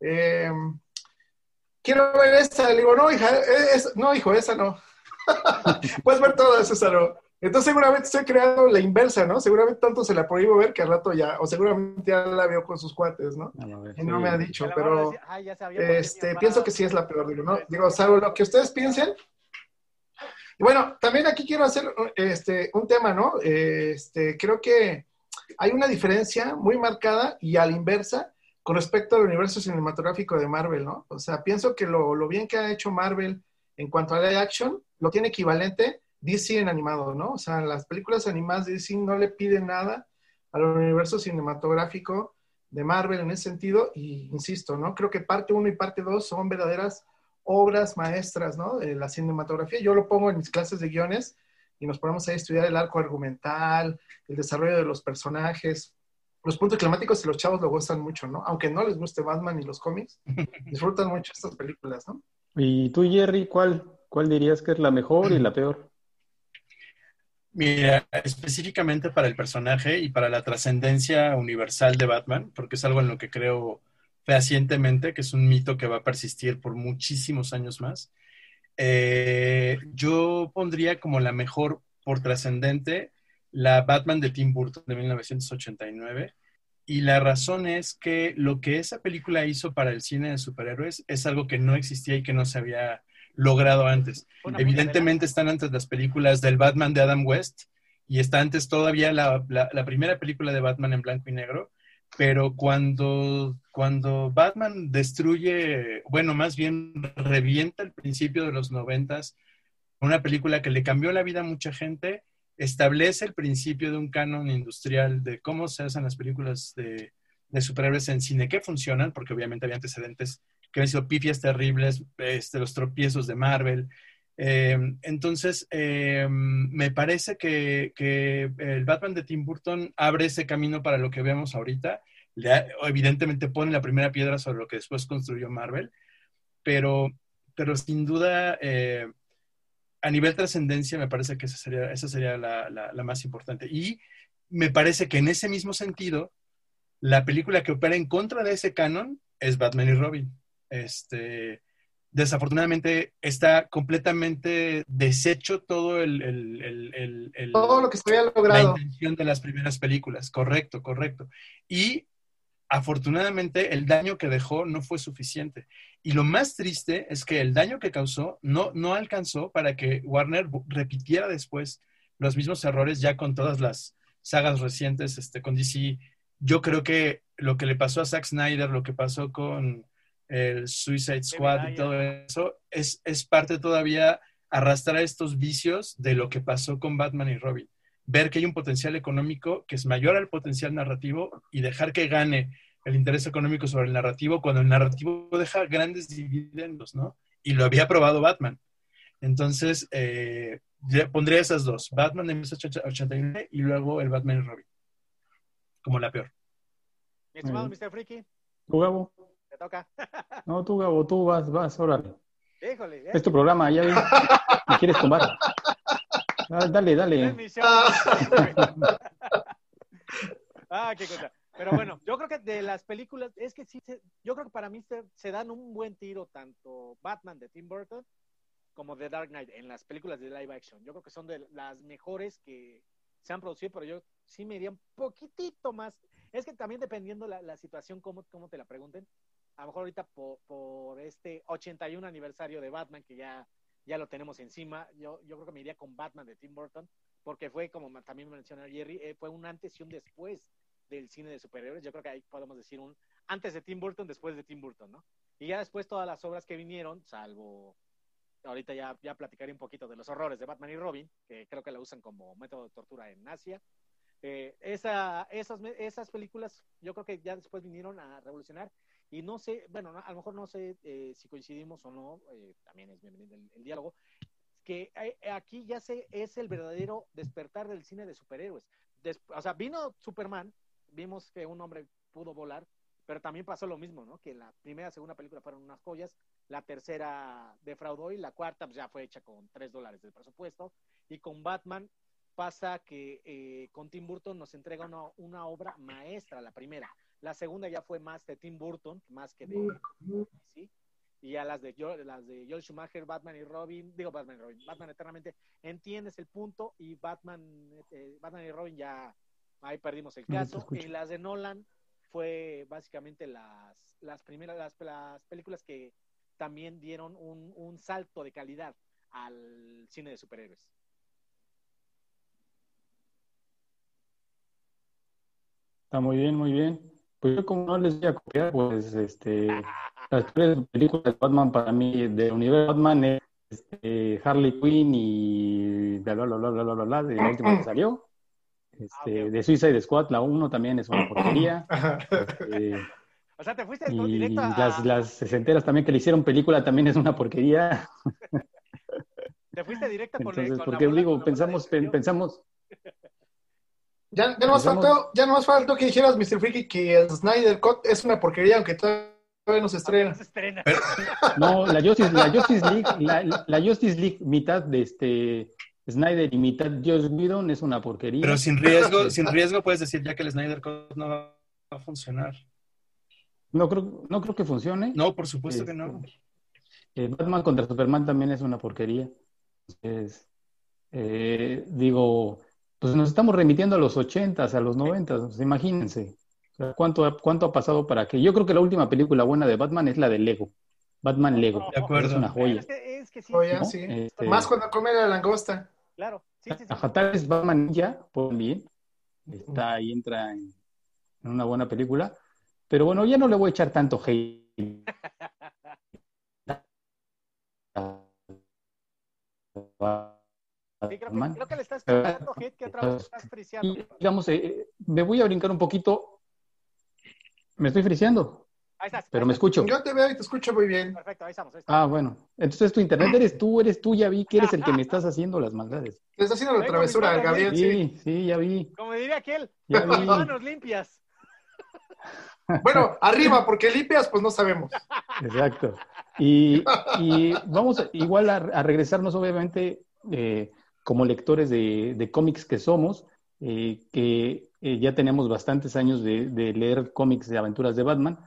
eh, quiero ver esta. Le digo, no, hija, es- no, hijo, esa no. Puedes ver todo eso, Saro. Entonces seguramente estoy creando la inversa, ¿no? Seguramente tanto se la prohíbo ver que al rato ya, o seguramente ya la veo con sus cuates, ¿no? y no me ha dicho, pero este, pienso que sí es la peor, digo, ¿no? Digo, salvo lo que ustedes piensen. Y bueno, también aquí quiero hacer este, un tema, ¿no? Este, creo que hay una diferencia muy marcada y a la inversa con respecto al universo cinematográfico de Marvel, ¿no? O sea, pienso que lo, lo bien que ha hecho Marvel en cuanto a la action, lo tiene equivalente DC en animado, ¿no? O sea, las películas animadas de DC no le piden nada al universo cinematográfico de Marvel en ese sentido, y insisto, ¿no? Creo que parte 1 y parte 2 son verdaderas obras maestras, ¿no? De la cinematografía. Yo lo pongo en mis clases de guiones y nos ponemos a estudiar el arco argumental, el desarrollo de los personajes, los puntos climáticos y los chavos lo gustan mucho, ¿no? Aunque no les guste Batman y los cómics, disfrutan mucho estas películas, ¿no? ¿Y tú, Jerry, cuál, cuál dirías que es la mejor y la peor? Mira, específicamente para el personaje y para la trascendencia universal de Batman, porque es algo en lo que creo fehacientemente, que es un mito que va a persistir por muchísimos años más, eh, yo pondría como la mejor por trascendente la Batman de Tim Burton de 1989. Y la razón es que lo que esa película hizo para el cine de superhéroes es algo que no existía y que no se había logrado antes. Evidentemente están antes las películas del Batman de Adam West y está antes todavía la, primera película de Batman en blanco y negro, pero cuando, cuando Batman destruye, bueno, más bien revienta el principio de los noventas, una película que le cambió la vida a mucha gente, establece el principio de un canon industrial de cómo se hacen las películas de, de superhéroes en cine que funcionan, porque obviamente había antecedentes que han sido pifias terribles, este, los tropiezos de Marvel. Eh, entonces, eh, me parece que, el Batman de Tim Burton abre ese camino para lo que vemos ahorita. evidentemente pone la primera piedra sobre lo que después construyó Marvel, pero, pero sin duda, eh, a nivel trascendencia, me parece que esa sería, esa sería la, la más importante. Y me parece que en ese mismo sentido, la película que opera en contra de ese canon es Batman y Robin este, desafortunadamente está completamente deshecho todo el, todo lo que se había logrado. La intención de las primeras películas, correcto, correcto. Y afortunadamente el daño que dejó no fue suficiente. Y lo más triste es que el daño que causó no, no alcanzó para que Warner repitiera después los mismos errores ya con todas las sagas recientes este, con DC. Yo creo que lo que le pasó a Zack Snyder, lo que pasó con el Suicide Squad y todo eso, es, es parte todavía arrastrar estos vicios de lo que pasó con Batman y Robin. Ver que hay un potencial económico que es mayor al potencial narrativo y dejar que gane el interés económico sobre el narrativo cuando el narrativo deja grandes dividendos, ¿no? Y lo había probado Batman. Entonces, eh, pondría esas dos, Batman de 1989 y luego el Batman y Robin, como la peor. Mi estimado Mr. Freaky. Toca. No, tú, Gabo, tú vas, vas, órale. Híjole. Es tu programa, ya ¿Me quieres tomar? Ah, dale, dale. ah, qué cosa. Pero bueno, yo creo que de las películas, es que sí, yo creo que para mí se, dan un buen tiro tanto Batman de Tim Burton como The Dark Knight en las películas de live action. Yo creo que son de las mejores que se han producido, pero yo sí me iría un poquitito más. Es que también dependiendo la, la situación, cómo, cómo te la pregunten, a lo mejor ahorita por, este 81 aniversario de Batman, que ya, ya lo tenemos encima, yo, yo creo que me iría con Batman de Tim Burton, porque fue, como también mencionó Jerry, eh, fue un antes y un después del cine de superhéroes. Yo creo que ahí podemos decir un antes de Tim Burton, después de Tim Burton, ¿no? Y ya después todas las obras que vinieron, salvo ahorita ya, ya platicaré un poquito de los horrores de Batman y Robin, que creo que la usan como método de tortura en Asia. Eh, esa, esas, esas películas yo creo que ya después vinieron a revolucionar y no sé, bueno, a lo mejor no sé eh, si coincidimos o no, eh, también es bienvenido el, diálogo, que aquí ya sé, es el verdadero despertar del cine de superhéroes. o sea, vino Superman, vimos que un hombre pudo volar, pero también pasó lo mismo, ¿no? Que la primera, segunda película fueron unas joyas, la tercera defraudó y la cuarta pues, ya fue hecha con tres dólares de presupuesto. Y con Batman pasa que eh, con Tim Burton nos entrega una, una obra maestra, la primera. La segunda ya fue más de Tim Burton, más que de ¿sí? y a las de, las de Joel Schumacher, Batman y Robin, digo Batman y Robin, Batman eternamente, entiendes el punto y Batman, eh, Batman y Robin ya ahí perdimos el caso. y las de Nolan fue básicamente las, las primeras, las, las películas que también dieron un, un salto de calidad al cine de superhéroes. Está muy bien, muy bien. Pues yo como no les voy a copiar, pues este las tres películas de Batman para mí del universo Batman es este, Harley Quinn y bla bla bla bla bla bla, bla de la última que salió. Este, de Suicide Squad, la 1 también es una porquería. Este, o sea, te fuiste y directo a... las, las sesenteras también que le hicieron película también es una porquería. Te fuiste directo con Entonces, con porque la bola- digo, con la bola pensamos, de pensamos, Ya, ya, no más faltó, ya no más faltó que dijeras, Mr. Freaky, que el Snyder Cut es una porquería, aunque todavía no se estrena. No se estrena. no, la Justice, la Justice League, la, la Justice League, mitad de este Snyder y mitad Joss Whedon es una porquería. Pero sin riesgo, sin riesgo puedes decir ya que el Snyder Cut no va a funcionar. No creo, no creo que funcione. No, por supuesto que no. Eh, Batman contra Superman también es una porquería. Entonces, eh, digo, pues nos estamos remitiendo a los ochentas, a los noventas, pues imagínense. O sea, ¿cuánto, ha- ¿Cuánto ha pasado para que? Yo creo que la última película buena de Batman es la de Lego. Batman Lego. De acuerdo. Es una joya. Es que, es que sí, Oye, ¿no? sí. Este, Más cuando come la langosta. claro. Sí, sí, sí. Vez Batman Ninja, por bien. Está ahí, entra en, en una buena película. Pero bueno, ya no le voy a echar tanto hate. Sí, creo, que, Batman. creo que le estás echando hate que otra vez estás friseando. Y, digamos, eh, me voy a brincar un poquito. Me estoy friseando, Ahí estás. pero ahí me estás. escucho. Yo te veo y te escucho muy bien. Perfecto, ahí estamos. ahí estamos. Ah, bueno. Entonces tu internet eres tú, eres tú, ya vi que eres el que me estás haciendo las maldades. Le está haciendo la travesura Gabriel, sí. Sí, sí, ya vi. Como diría aquel, Ya con manos limpias. Bueno, arriba, porque limpias, pues no sabemos. Exacto. Y, y vamos igual a, a regresarnos, obviamente, eh, como lectores de, de cómics que somos, eh, que eh, ya tenemos bastantes años de, leer cómics de aventuras de Batman.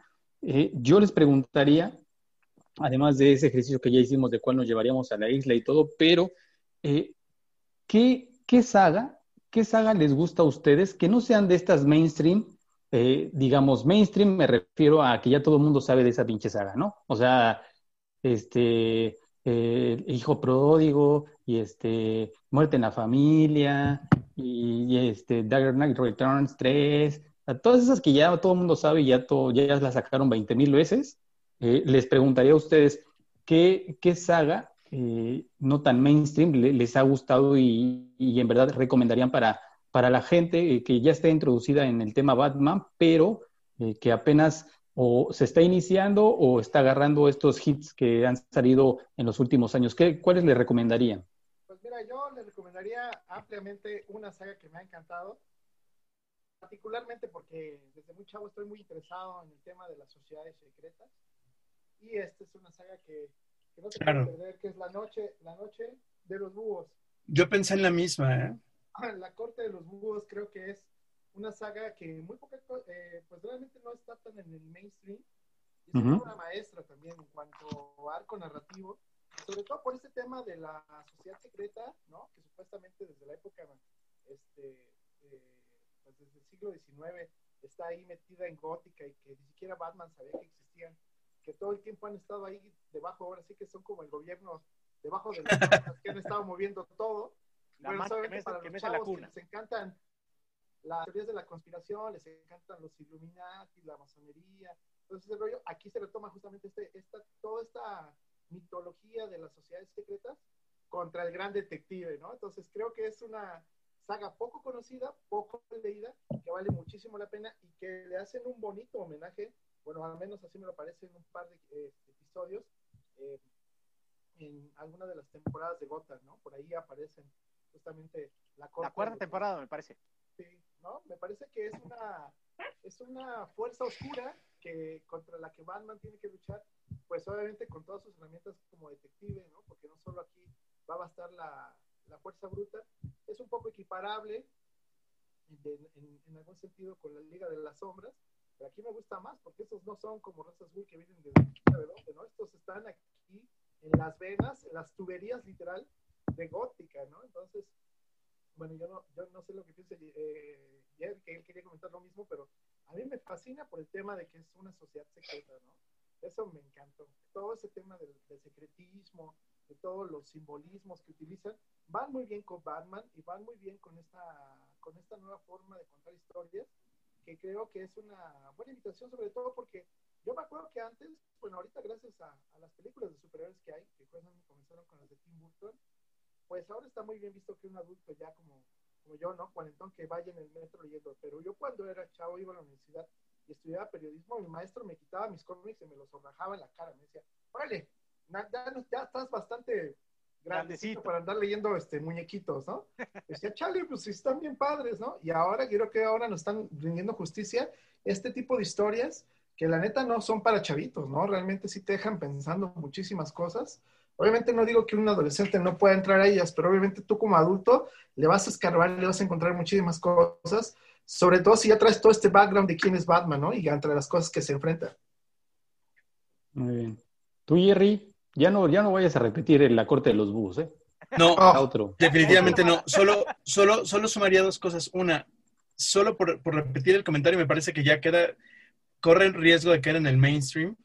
Eh, yo les preguntaría, además de ese ejercicio que ya hicimos de cuál nos llevaríamos a la isla y todo, pero ¿qué, qué saga, qué saga les gusta a ustedes que no sean de estas mainstream? digamos, mainstream me refiero a que ya todo el mundo sabe de esa pinche saga, ¿no? O sea, este, Hijo Pródigo y este, Muerte en la Familia y, este, Dagger Knight Returns 3, a todas esas que ya todo el mundo sabe y ya, todo, ya las sacaron 20 mil veces, eh, les preguntaría a ustedes, ¿qué, qué saga eh, no tan mainstream le- les ha gustado y, y en verdad recomendarían para, para la gente eh, que ya está introducida en el tema Batman, pero que apenas o se está iniciando o está agarrando estos hits que han salido en los últimos años? ¿Qué, ¿Cuáles le recomendarían? Mira, yo le recomendaría ampliamente una saga que me ha encantado, particularmente porque desde muy chavo estoy muy interesado en el tema de las sociedades secretas. Y esta es una saga que, que no se Claro. puede perder, que es La Noche, la noche de los Búhos. Yo pensé en la misma, ¿eh? La Corte de los Búhos creo que es una saga que muy poca, eh, pues realmente no está tan en el mainstream. Es una maestra también en cuanto a arco narrativo, sobre todo por este tema de la sociedad secreta, ¿no? Que supuestamente desde la época, este, eh, pues desde el siglo XIX está ahí metida en gótica y que ni siquiera Batman sabía que existían, que todo el tiempo han estado ahí debajo, ahora sí que son como el gobierno debajo de las cosas que han estado moviendo todo. La Bueno, que mece- para que los mece la chavos que cuna. les encantan las teorías de la conspiración, les encantan los Illuminati, la masonería, entonces el rollo, aquí se retoma justamente este, esta, toda esta mitología de las sociedades secretas contra el gran detective, ¿no? Entonces creo que es una saga poco conocida, poco leída, que vale muchísimo la pena y que le hacen un bonito homenaje, bueno, al menos así me lo parece en un par de eh, episodios, eh, en alguna de las temporadas de Gotham, ¿no? Por ahí aparecen justamente la, La cuarta de- temporada, me parece. Sí, ¿no? Me parece que es una, es una fuerza oscura que contra la que Batman tiene que luchar, pues obviamente con todas sus herramientas como detective, ¿no? Porque no solo aquí va a bastar la, la fuerza bruta, es un poco equiparable de- en, en algún sentido con la Liga de las Sombras, Pero aquí me gusta más porque estos no son como razas muy que vienen de de dónde, ¿no? Estos están aquí en las venas, en las tuberías literal de gótica, ¿no? Entonces, bueno, yo no, yo no sé lo que piensa eh, que él quería comentar lo mismo, pero a mí me fascina por el tema de que es una sociedad secreta, ¿no? Eso me encantó. Todo ese tema del, secretismo, de todos los simbolismos que utilizan, van muy bien con Batman y van muy bien con esta, con esta nueva forma de contar historias, que creo que es una buena invitación, sobre todo porque yo me acuerdo que antes, bueno, ahorita gracias a, a las películas de superhéroes que hay, que comenzaron con las de Tim Burton, pues ahora está muy bien visto que un adulto ya como, como yo, ¿no? Cuarentón que vaya en el metro leyendo, pero yo cuando era chavo iba a la universidad y estudiaba periodismo, mi maestro me quitaba mis cómics y me los zorrajaba en la cara, me decía, órale, ya, ya estás bastante grandecito para andar leyendo este, muñequitos, ¿no? Decía, chale, pues están bien padres, ¿no? Y ahora creo que ahora nos están rindiendo justicia este tipo de historias que la neta no son para chavitos, ¿no? Realmente sí te dejan pensando muchísimas cosas. Obviamente no digo que un adolescente no pueda entrar a ellas, pero obviamente tú como adulto le vas a escarbar, le vas a encontrar muchísimas cosas, sobre todo si ya traes todo este background de quién es Batman, ¿no? Y entre las cosas que se enfrenta. Muy bien. Tú, Jerry, ya no, ya no vayas a repetir la corte de los búhos, ¿eh? No, Oh. otro. definitivamente no. Solo, solo, solo sumaría dos cosas. Una, solo por, por repetir el comentario, me parece que ya queda, corre el riesgo de caer en el mainstream,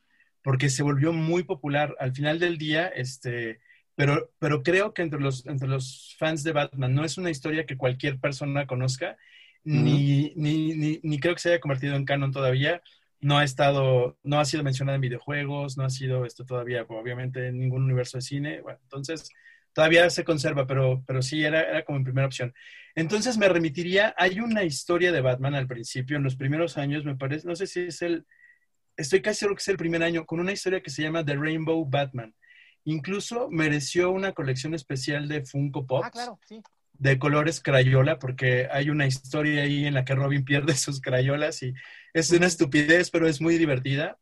porque se volvió muy popular al final del día, este, pero, pero creo que entre los, entre los fans de Batman no es una historia que cualquier persona conozca, ni, ni, ni, ni creo que se haya convertido en canon todavía. No ha estado, no ha sido mencionada en videojuegos, no ha sido esto todavía, obviamente, en ningún universo de cine. Bueno, entonces, todavía se conserva, pero, pero sí era, era como mi primera opción. Entonces me remitiría, hay una historia de Batman al principio, en los primeros años, me parece, no sé si es el, estoy casi seguro que es el primer año, con una historia que se llama The Rainbow Batman. Incluso mereció una colección especial de Funko Pops Ah, claro, sí. de colores Crayola, porque hay una historia ahí en la que Robin pierde sus Crayolas y es una estupidez, pero es muy divertida.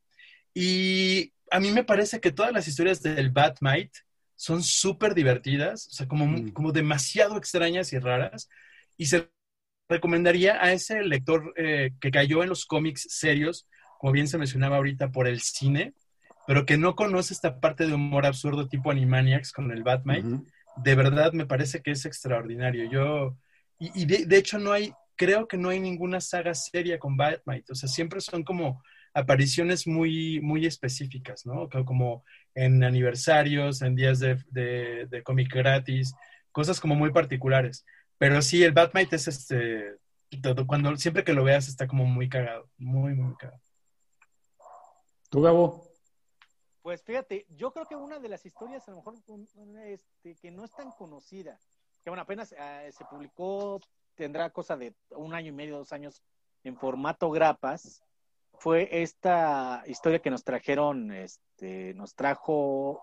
Y a mí me parece que todas las historias del Batmite son súper divertidas, o sea, como, Mm. como demasiado extrañas y raras. Y se recomendaría a ese lector eh, que cayó en los cómics serios, como bien se mencionaba ahorita, por el cine, pero que no conoce esta parte de humor absurdo tipo Animaniacs con el Ujú. de verdad me parece que es extraordinario. Yo, y, y de, de hecho no hay, creo que no hay ninguna saga seria con Batmite, o sea, siempre son como apariciones muy, muy específicas, ¿no? Co- Como en aniversarios, en días de, de, de cómic gratis, cosas como muy particulares. Pero sí, el Batmite es este, todo- cuando, siempre que lo veas está como muy cagado, muy, muy cagado. ¿Tú, Gabo? Pues fíjate, yo creo que una de las historias, a lo mejor este, que no es tan conocida, que bueno, apenas eh, se publicó, tendrá cosa de un año y medio, dos años, en formato grapas, fue esta historia que nos trajeron, este, nos trajo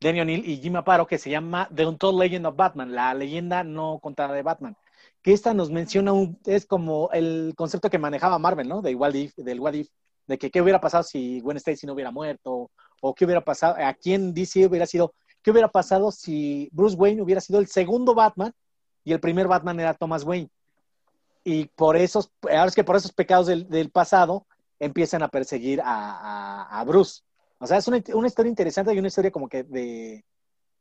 Danny O'Neill y Jim Aparo, que se llama The Untold Legend of Batman, la leyenda no contada de Batman. Que esta nos menciona un, es como el concepto que manejaba Marvel, ¿no? De if, del what if, de que qué hubiera pasado si Gwen Stacy no hubiera muerto, o qué hubiera pasado, a quién DC hubiera sido, qué hubiera pasado si Bruce Wayne hubiera sido el segundo Batman y el primer Batman era Thomas Wayne. Y por esos, ahora es que por esos pecados del, pasado empiezan a perseguir a, a- Bruce. O sea, es una, una historia interesante y una historia como que de,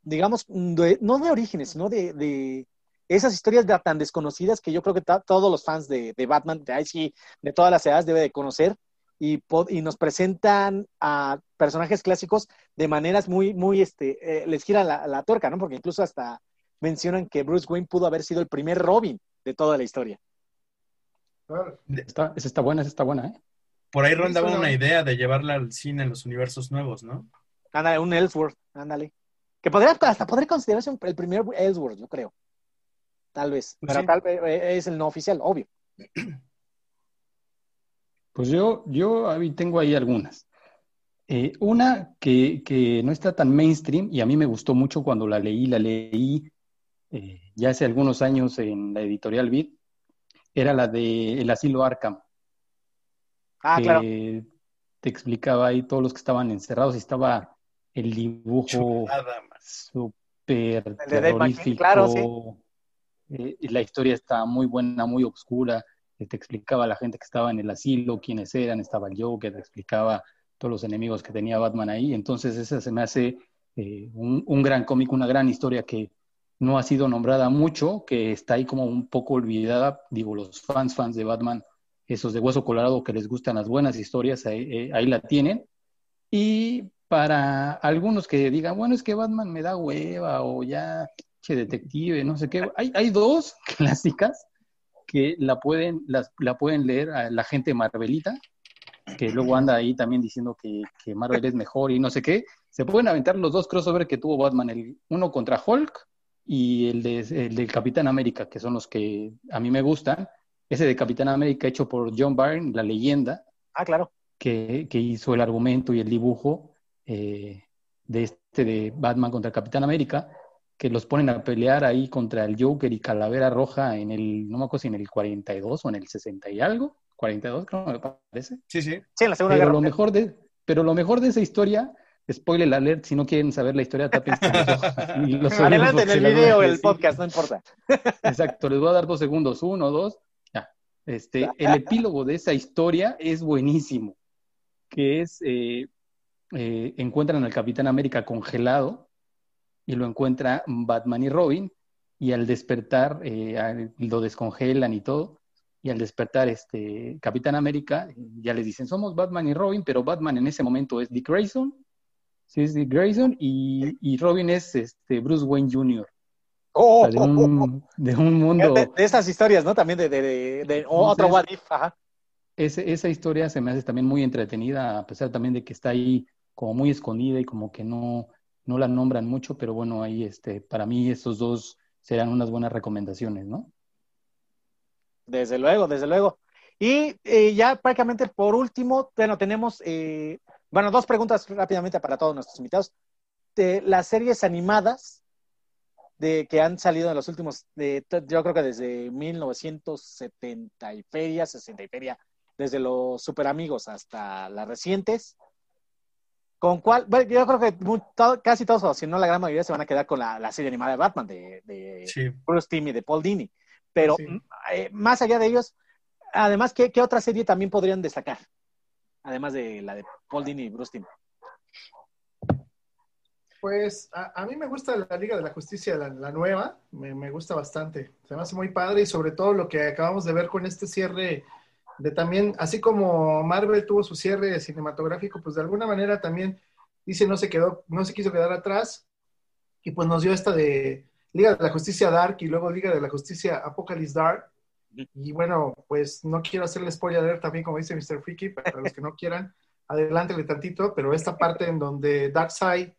digamos, de- no de orígenes, sino de, de esas historias tan desconocidas que yo creo que todos los fans de, de Batman, de IC, de todas las edades, debe de conocer y, nos presentan a personajes clásicos de maneras muy, muy, este, eh, les gira la, la tuerca, ¿no? Porque incluso hasta mencionan que Bruce Wayne pudo haber sido el primer Robin de toda la historia. Claro. Está, esa está buena, esa está buena, ¿eh? Por ahí rondaba una idea de llevarla al cine en los universos nuevos, ¿no? Ándale, un Ellsworth, ándale. Que podría, hasta podría considerarse un- el primer Ellsworth, yo creo. Tal vez. Pues Pero sí. tal vez eh, es el no oficial, obvio. Pues yo, yo ahí tengo ahí algunas. Eh, una que, que no está tan mainstream y a mí me gustó mucho cuando la leí, la leí eh, ya hace algunos años en la editorial Vid, era la de El Asilo Arkham. Ah, que claro. te explicaba ahí todos los que estaban encerrados y estaba el dibujo súper terrorífico. claro, sí. Eh, la historia está muy buena, muy oscura. Te explicaba la gente que estaba en el asilo, quiénes eran, estaba el Joker, te explicaba todos los enemigos que tenía Batman ahí. Entonces, esa se me hace eh, un, un, gran cómic, una gran historia que no ha sido nombrada mucho, que está ahí como un poco olvidada. Digo, los fans, fans de Batman, esos de Hueso Colorado que les gustan las buenas historias, ahí, eh, ahí la tienen. Y para algunos que digan, bueno, es que Batman me da hueva o ya, che, detective, no sé qué. Hay, hay dos clásicas que la pueden, las, la pueden leer a la gente Marvelita, que luego anda ahí también diciendo que, que, Marvel es mejor y no sé qué. Se pueden aventar los dos crossover que tuvo Batman, el uno contra Hulk y el, de, el del Capitán América, que son los que a mí me gustan. Ese de Capitán América hecho por John Byrne, la leyenda. Ah, claro. Que, que hizo el argumento y el dibujo eh, de este de Batman contra el Capitán América, que los ponen a pelear ahí contra el Joker y Calavera Roja en el, no me acuerdo si en el 42 o en el 60 y algo, 42 creo me parece. Sí, sí. Sí, en la Segunda pero Guerra lo mejor de Pero lo mejor de esa historia, spoiler alert, si no quieren saber la historia, tápense los Adelante en el video, verdad el sí. podcast, no importa. Exacto, les voy a dar dos segundos, uno, dos, ya. Este, el epílogo de esa historia es buenísimo, que es, eh, eh, encuentran al Capitán América congelado y lo encuentra Batman y Robin, y al despertar eh, lo descongelan y todo, y al despertar este Capitán América, ya les dicen, somos Batman y Robin, pero Batman en ese momento es Dick Grayson, sí es Dick Grayson, y, y Robin es este, Bruce Wayne Jr., Oh, o sea, de, un, de un mundo... de, de estas historias, ¿no? También de, de, otro What If, ajá. ese- esa historia se me hace también muy entretenida, a pesar también de que está ahí como muy escondida y como que no, no la nombran mucho, pero bueno, ahí este, para mí estos dos serán unas buenas recomendaciones, ¿no? Desde luego, desde luego. Y eh, ya prácticamente por último, bueno, tenemos, eh, bueno, dos preguntas rápidamente para todos nuestros invitados. De las series animadas de que han salido en los últimos, de, yo creo que desde 1970 y feria, 60 y feria, desde los super amigos hasta las recientes. ¿Con cuál? Bueno, yo creo que muy- todo- casi todos, o si no la gran mayoría, se van a quedar con la, la serie animada de Batman, de, de Sí. Bruce Timm y de Paul Dini. Pero Sí. eh, más allá de ellos, además, ¿qué, qué otra serie también podrían destacar? Además de la de Paul Dini y Bruce Timm. Pues a, a mí me gusta la Liga de la Justicia, la, la nueva, me, me gusta bastante. Se me hace muy padre y sobre todo lo que acabamos de ver con este cierre de también, así como Marvel tuvo su cierre cinematográfico, pues de alguna manera también dice no se quedó, no se quiso quedar atrás y pues nos dio esta de Liga de la Justicia Dark y luego Liga de la Justicia Apocalypse Dark. Y bueno, pues no quiero hacerle spoiler también, como dice Mr. Freaky, para los que no quieran, adelántale tantito, pero esta parte en donde Darkseid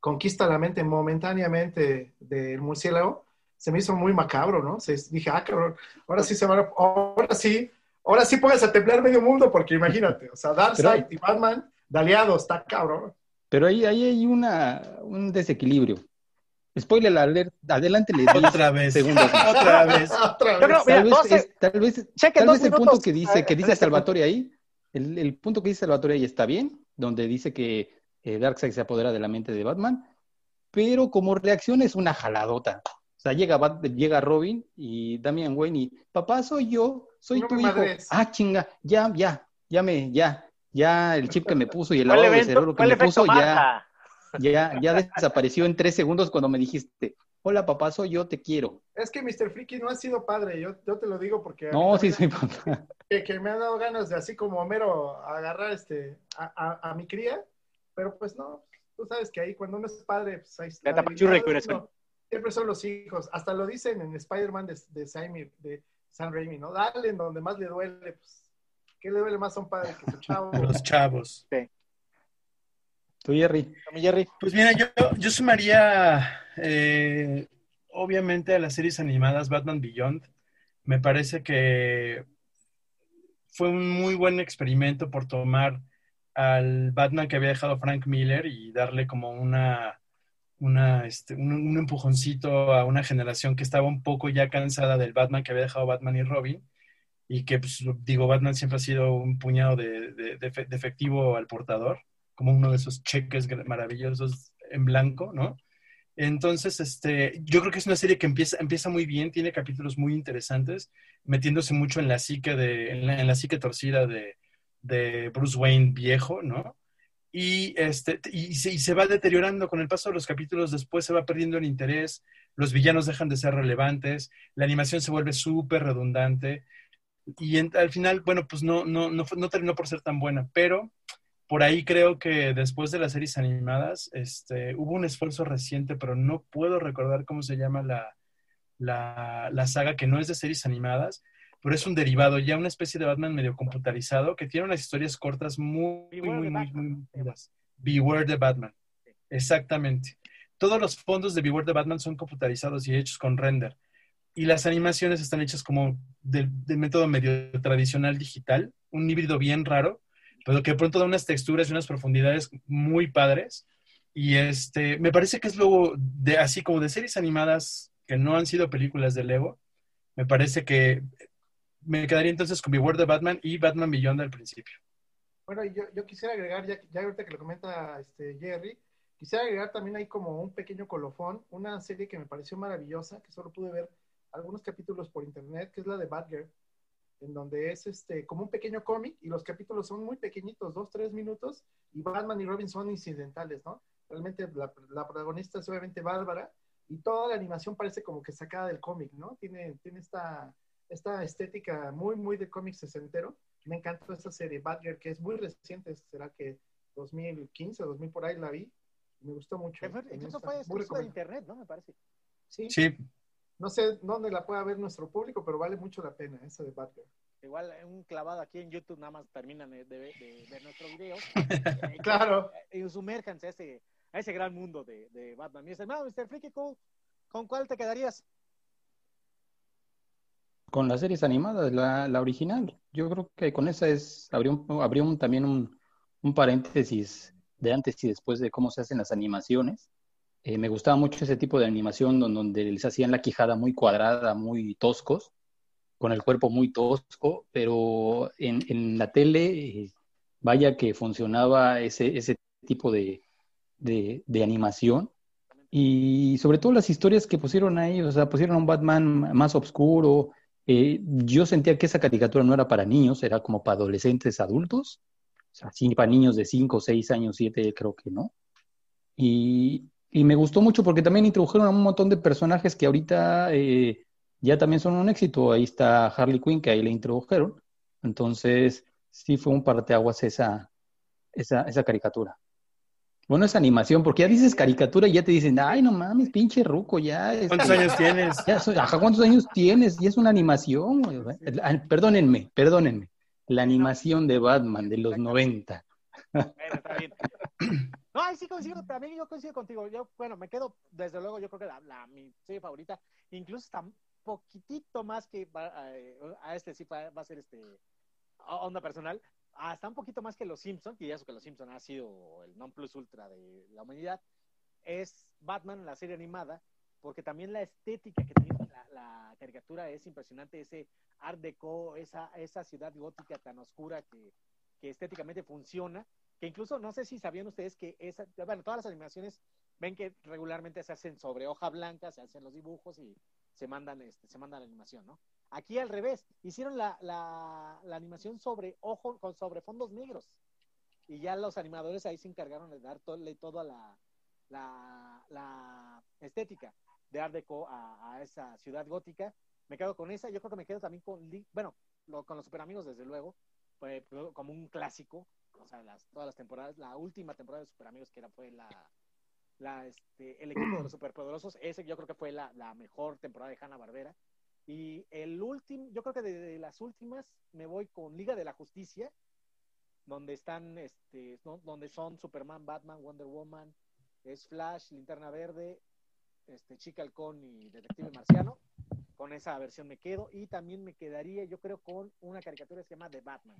conquista la mente momentáneamente del murciélago, se me hizo muy macabro, ¿no? Se, dije, ah, cabrón, ahora sí se van a, ahora sí, ahora sí puedes a temblar medio mundo, porque imagínate, o sea, Darkseid y Batman de aliados, está cabrón. Pero ahí, ahí hay una, un desequilibrio. Spoiler alert, adelante le Otra vez. segundos. Otra vez. Otra vez. Mira, Tal vez, 12 es- tal vez, tal vez el punto que dice, que en dice este Salvatore ahí, el, el punto que dice Salvatore ahí está bien, donde dice que eh, Darkseid se apodera de la mente de Batman, pero como reacción es una jaladota. O sea, llega, Bat- llega Robin y Damian Wayne y, papá, soy yo, soy No tu hijo. madres. Ah, chinga, ya, ya, ya me, ya, ya el chip que me puso y el ¿Cuál lavado de cerebro que ¿Cuál me puso ya, ya, ya desapareció en tres segundos cuando me dijiste, hola papá, soy yo, te quiero. Es que Mr. Freaky no ha sido padre, yo, yo te lo digo porque No, sí, soy papá. que, que me ha dado ganas de así como Homero agarrar este a, a- a mi cría, pero pues no, tú sabes que ahí cuando uno es padre, pues ahí está. La. Siempre son los hijos, hasta lo dicen en Spider-Man de, de, Sam- de Sam Raimi, ¿no? Dale en donde más le duele, pues, ¿qué le duele más a un padre que su chavo? Los chavos. Tú, Jerry. Mi Jerry. Pues mira, yo, yo sumaría, eh, obviamente, a las series animadas Batman Beyond. Me parece que fue un muy buen experimento por tomar al Batman que había dejado Frank Miller y darle como una, una, este, un, un empujoncito a una generación que estaba un poco ya cansada del Batman que había dejado Batman y Robin. Y que, pues, digo, Batman siempre ha sido un puñado de, de- de efe- de efectivo al portador como uno de esos cheques maravillosos en blanco, ¿no? Entonces, este, yo creo que es una serie que empieza, empieza muy bien, tiene capítulos muy interesantes, metiéndose mucho en la psique, de, en la psique torcida de, de Bruce Wayne viejo, ¿no? Y, este, y se, va deteriorando con el paso de los capítulos, después se va perdiendo el interés, los villanos dejan de ser relevantes, la animación se vuelve súper redundante y al final, bueno, pues no, no, no, no, terminó por ser tan buena, pero por ahí creo que después de las series animadas este, hubo un esfuerzo reciente, pero no puedo recordar cómo se llama la, la, la saga, que no es de series animadas, pero es un derivado, ya una especie de Batman medio computarizado que tiene unas historias cortas muy, muy, muy, muy, muy Beware the Batman. Exactamente. Todos los fondos de Beware the Batman son computarizados y hechos con render. Y las animaciones están hechas como del, del método medio tradicional digital, un híbrido bien raro, pero que de pronto da unas texturas y unas profundidades muy padres. Y este, me parece que es luego de así como de series animadas que no han sido películas de Lego, me parece que me quedaría entonces con Beware de Batman y Batman Beyond al principio. Bueno, yo, yo quisiera agregar, ya, ya, ahorita que lo comenta este Jerry, quisiera agregar también ahí como un pequeño colofón, una serie que me pareció maravillosa, que solo pude ver algunos capítulos por internet, que es la de Batgirl, en donde es este como un pequeño cómic y los capítulos son muy pequeñitos, dos, tres minutos, y Batman y Robin son incidentales, ¿no? Realmente la, la protagonista es obviamente Bárbara, y toda la animación parece como que sacada del cómic, ¿no? Tiene, tiene esta esta estética muy, muy de cómic sesentero. Me encantó esta serie, Batgirl, que es muy reciente, será que 2015, 2000 por ahí la vi. Me gustó mucho. Incluso fue de internet, ¿no? Me parece. Sí. sí. No sé dónde la pueda ver nuestro público, pero vale mucho la pena esa de Batgirl. Igual un clavado aquí en YouTube, nada más terminan de, de, de ver nuestro video. claro. Y, y sumérjanse a ese, a ese gran mundo de, de Batman. Mi estimado Mr. Freaky Cool, ¿con cuál te quedarías? Con las series animadas, la, original. Yo creo que con esa es, un, también un, paréntesis de antes y después de cómo se hacen las animaciones. Eh, me gustaba mucho ese tipo de animación donde, les hacían la quijada muy cuadrada, muy toscos, con el cuerpo muy tosco, pero en, la tele, eh, vaya que funcionaba ese, tipo de, animación y sobre todo las historias que pusieron ahí, o sea, pusieron un Batman más oscuro, eh, yo sentía que esa caricatura no era para niños, era como para adolescentes adultos, o sea, para niños de 5, 6 años, 7, creo que no. Y, y, me gustó mucho porque también introdujeron a un montón de personajes que ahorita eh, ya también son un éxito. Ahí está Harley Quinn, que ahí le introdujeron. Entonces, sí fue un parteaguas esa, esa, esa caricatura. Bueno, es animación, porque ya dices caricatura y ya te dicen, ay, no mames, pinche ruco, ya. ¿Cuántos años tienes? Ya, ajá, ¿cuántos años tienes? Y es una animación, Perdónenme, perdónenme. La animación de Batman de los 90. Bueno, está bien. No, ahí sí coincido, también yo coincido contigo. Yo, bueno, me quedo, desde luego, yo creo que la, la mi serie favorita, incluso está un poquitito más que a, eh, a este sí va, va a ser este onda personal, hasta un poquito más que Los Simpsons, y eso que Los Simpsons ha sido el non plus ultra de la humanidad, es Batman, la serie animada, porque también la estética que tiene la, caricatura es impresionante, ese art deco, esa, esa ciudad gótica tan oscura que, que estéticamente funciona, que incluso no sé si sabían ustedes que esa, bueno, todas las animaciones ven que regularmente se hacen sobre hoja blanca, se hacen los dibujos y se mandan, este, se manda la animación, ¿no? Aquí al revés, hicieron la, la, animación sobre ojo, con sobre fondos negros. Y ya los animadores ahí se encargaron de dar todo, toda la, la, la, estética de Art Deco a, a, esa ciudad gótica. Me quedo con esa, yo creo que me quedo también con, bueno, con los super amigos, desde luego, fue como un clásico, o sea, todas las temporadas, la última temporada de Super Amigos que era fue la, la este, el equipo de los superpoderosos, ese yo creo que fue la, la mejor temporada de Hanna Barbera. Y el último, yo creo que de, las últimas me voy con Liga de la Justicia, donde están, este, ¿no? donde son Superman, Batman, Wonder Woman, es Flash, Linterna Verde, este, Chica Halcón y Detective Marciano. Con esa versión me quedo. Y también me quedaría, yo creo, con una caricatura que se llama The Batman,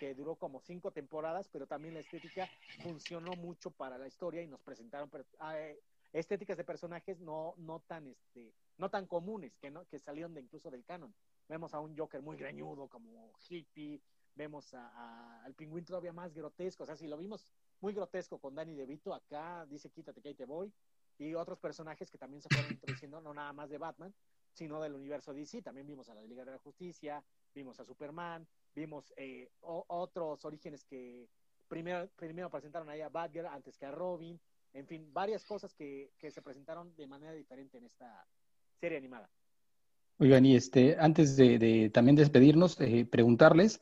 que duró como cinco temporadas, pero también la estética funcionó mucho para la historia y nos presentaron eh, estéticas de personajes no, no tan este, no tan comunes, que no, que salieron de incluso del canon. Vemos a un Joker muy greñudo, como hippie, vemos a, a, al pingüín todavía más grotesco, o sea, si lo vimos muy grotesco con Danny DeVito, acá dice quítate que ahí te voy, y otros personajes que también se fueron introduciendo, no nada más de Batman, sino del universo DC. También vimos a la Liga de la Justicia, vimos a Superman, vimos eh, otros orígenes que primero, primero presentaron ahí a Batgirl antes que a Robin. En fin, varias cosas que, que se presentaron de manera diferente en esta serie animada. Oigan, y este, antes de, también despedirnos, eh, preguntarles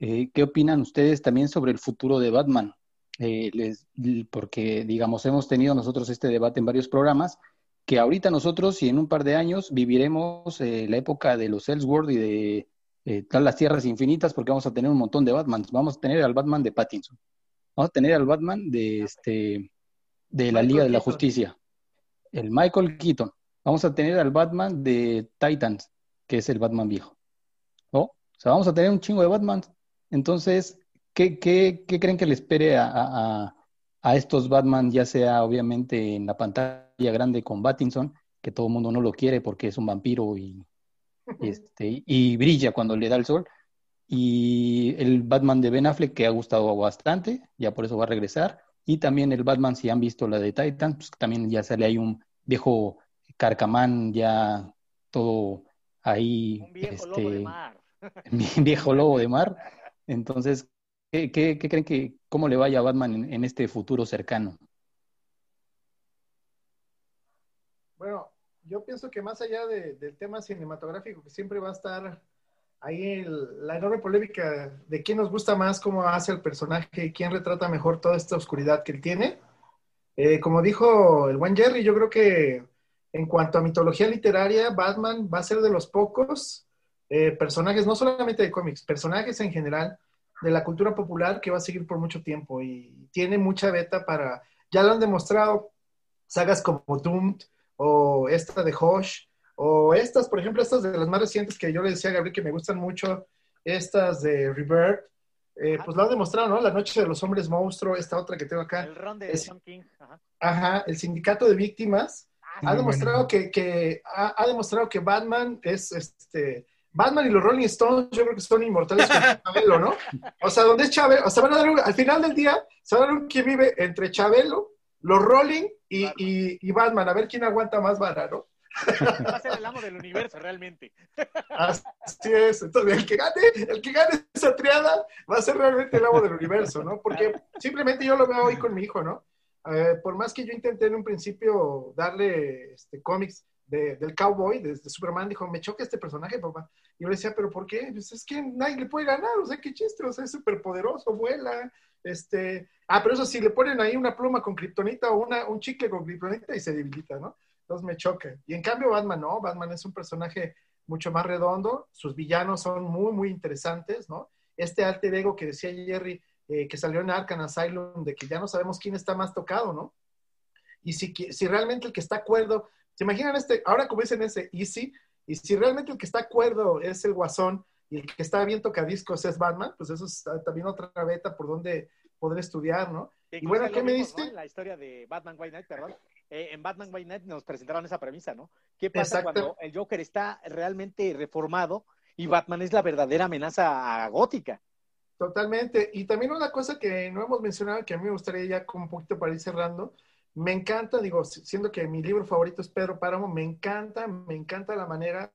eh, qué opinan ustedes también sobre el futuro de Batman. Eh, les, porque, digamos, hemos tenido nosotros este debate en varios programas, que ahorita nosotros y en un par de años viviremos la época de los Ellsworth y de las Tierras Infinitas, porque vamos a tener un montón de Batman. Vamos a tener al Batman de Pattinson. Vamos a tener al Batman de este de la Liga de la Justicia. El Michael Keaton vamos a tener al Batman de Titans, que es el Batman viejo. ¿No? O sea, vamos a tener un chingo de Batman. Entonces, ¿qué, qué, qué creen que le espere a, a, a, estos Batman, ya sea obviamente en la pantalla grande con Battinson, que todo el mundo no lo quiere porque es un vampiro y, este, y brilla cuando le da el sol? Y el Batman de Ben Affleck, que ha gustado bastante, ya por eso va a regresar. Y también el Batman, si han visto la de Titans, pues también ya sale ahí un viejo Carcamán ya todo ahí. Un viejo lobo de este, mar. viejo lobo de mar. Entonces, ¿qué, qué, creen que, cómo le vaya a Batman en, este futuro cercano? Bueno, yo pienso que más allá del tema cinematográfico, que siempre va a estar ahí la enorme polémica de quién nos gusta más, cómo hace el personaje, quién retrata mejor toda esta oscuridad que él tiene. Eh, como dijo el buen Jerry, yo creo que en cuanto a mitología literaria, Batman va a ser de los pocos eh, personajes, no solamente de cómics, personajes en general de la cultura popular que va a seguir por mucho tiempo y tiene mucha beta para, ya lo han demostrado, sagas como Doomed o esta de Hosh o estas, por ejemplo, estas de las más recientes que yo le decía a Gabriel que me gustan mucho, estas de Rebirth, eh, pues lo han demostrado, ¿no? La Noche de los Hombres Monstruo, esta otra que tengo acá. El ron de King. Ajá. Ajá, el Sindicato de Víctimas ha demostrado que, que ha, demostrado que Batman es este Batman y los Rolling Stones yo creo que son inmortales con Chabelo, ¿no? O sea, donde es Chabelo, o sea, van a dar al final del día se va a dar un que vive entre Chabelo, los Rolling y, y, y, Batman, a ver quién aguanta más vara, ¿no? Va a ser el amo del universo, realmente. Así es. Entonces, el que gane, el que gane esa triada va a ser realmente el amo del universo, ¿no? Porque simplemente yo lo veo hoy con mi hijo, ¿no? Eh, por más que yo intenté en un principio darle este, cómics del cowboy, de, Superman, dijo, me choca este personaje, papá. Y yo le decía, ¿pero por qué? Pues es que nadie le puede ganar, o sea, qué chiste, o sea, es súper poderoso, vuela, este... Ah, pero eso sí, le ponen ahí una pluma con kriptonita o una, un chicle con kriptonita y se debilita, ¿no? Entonces me choca. Y en cambio Batman, no, Batman es un personaje mucho más redondo, sus villanos son muy, muy interesantes, ¿no? Este alter ego que decía Jerry, eh, que salió en Arkham Asylum, de que ya no sabemos quién está más tocado, ¿no? Y si, si realmente el que está acuerdo, ¿se imaginan este, ahora como dicen ese Easy, y si realmente el que está acuerdo es el Guasón y el que está bien tocadiscos es Batman, pues eso es también otra beta por donde poder estudiar, ¿no? Y bueno, ¿qué me diste? La historia de Batman White Knight, perdón. Eh, en Batman White Knight nos presentaron esa premisa, ¿no? ¿Qué pasa cuando el Joker está realmente reformado y Batman es la verdadera amenaza gótica? Totalmente. Y también una cosa que no hemos mencionado, que a mí me gustaría ya como un poquito para ir cerrando, me encanta, digo, siendo que mi libro favorito es Pedro Páramo, me encanta, me encanta la manera,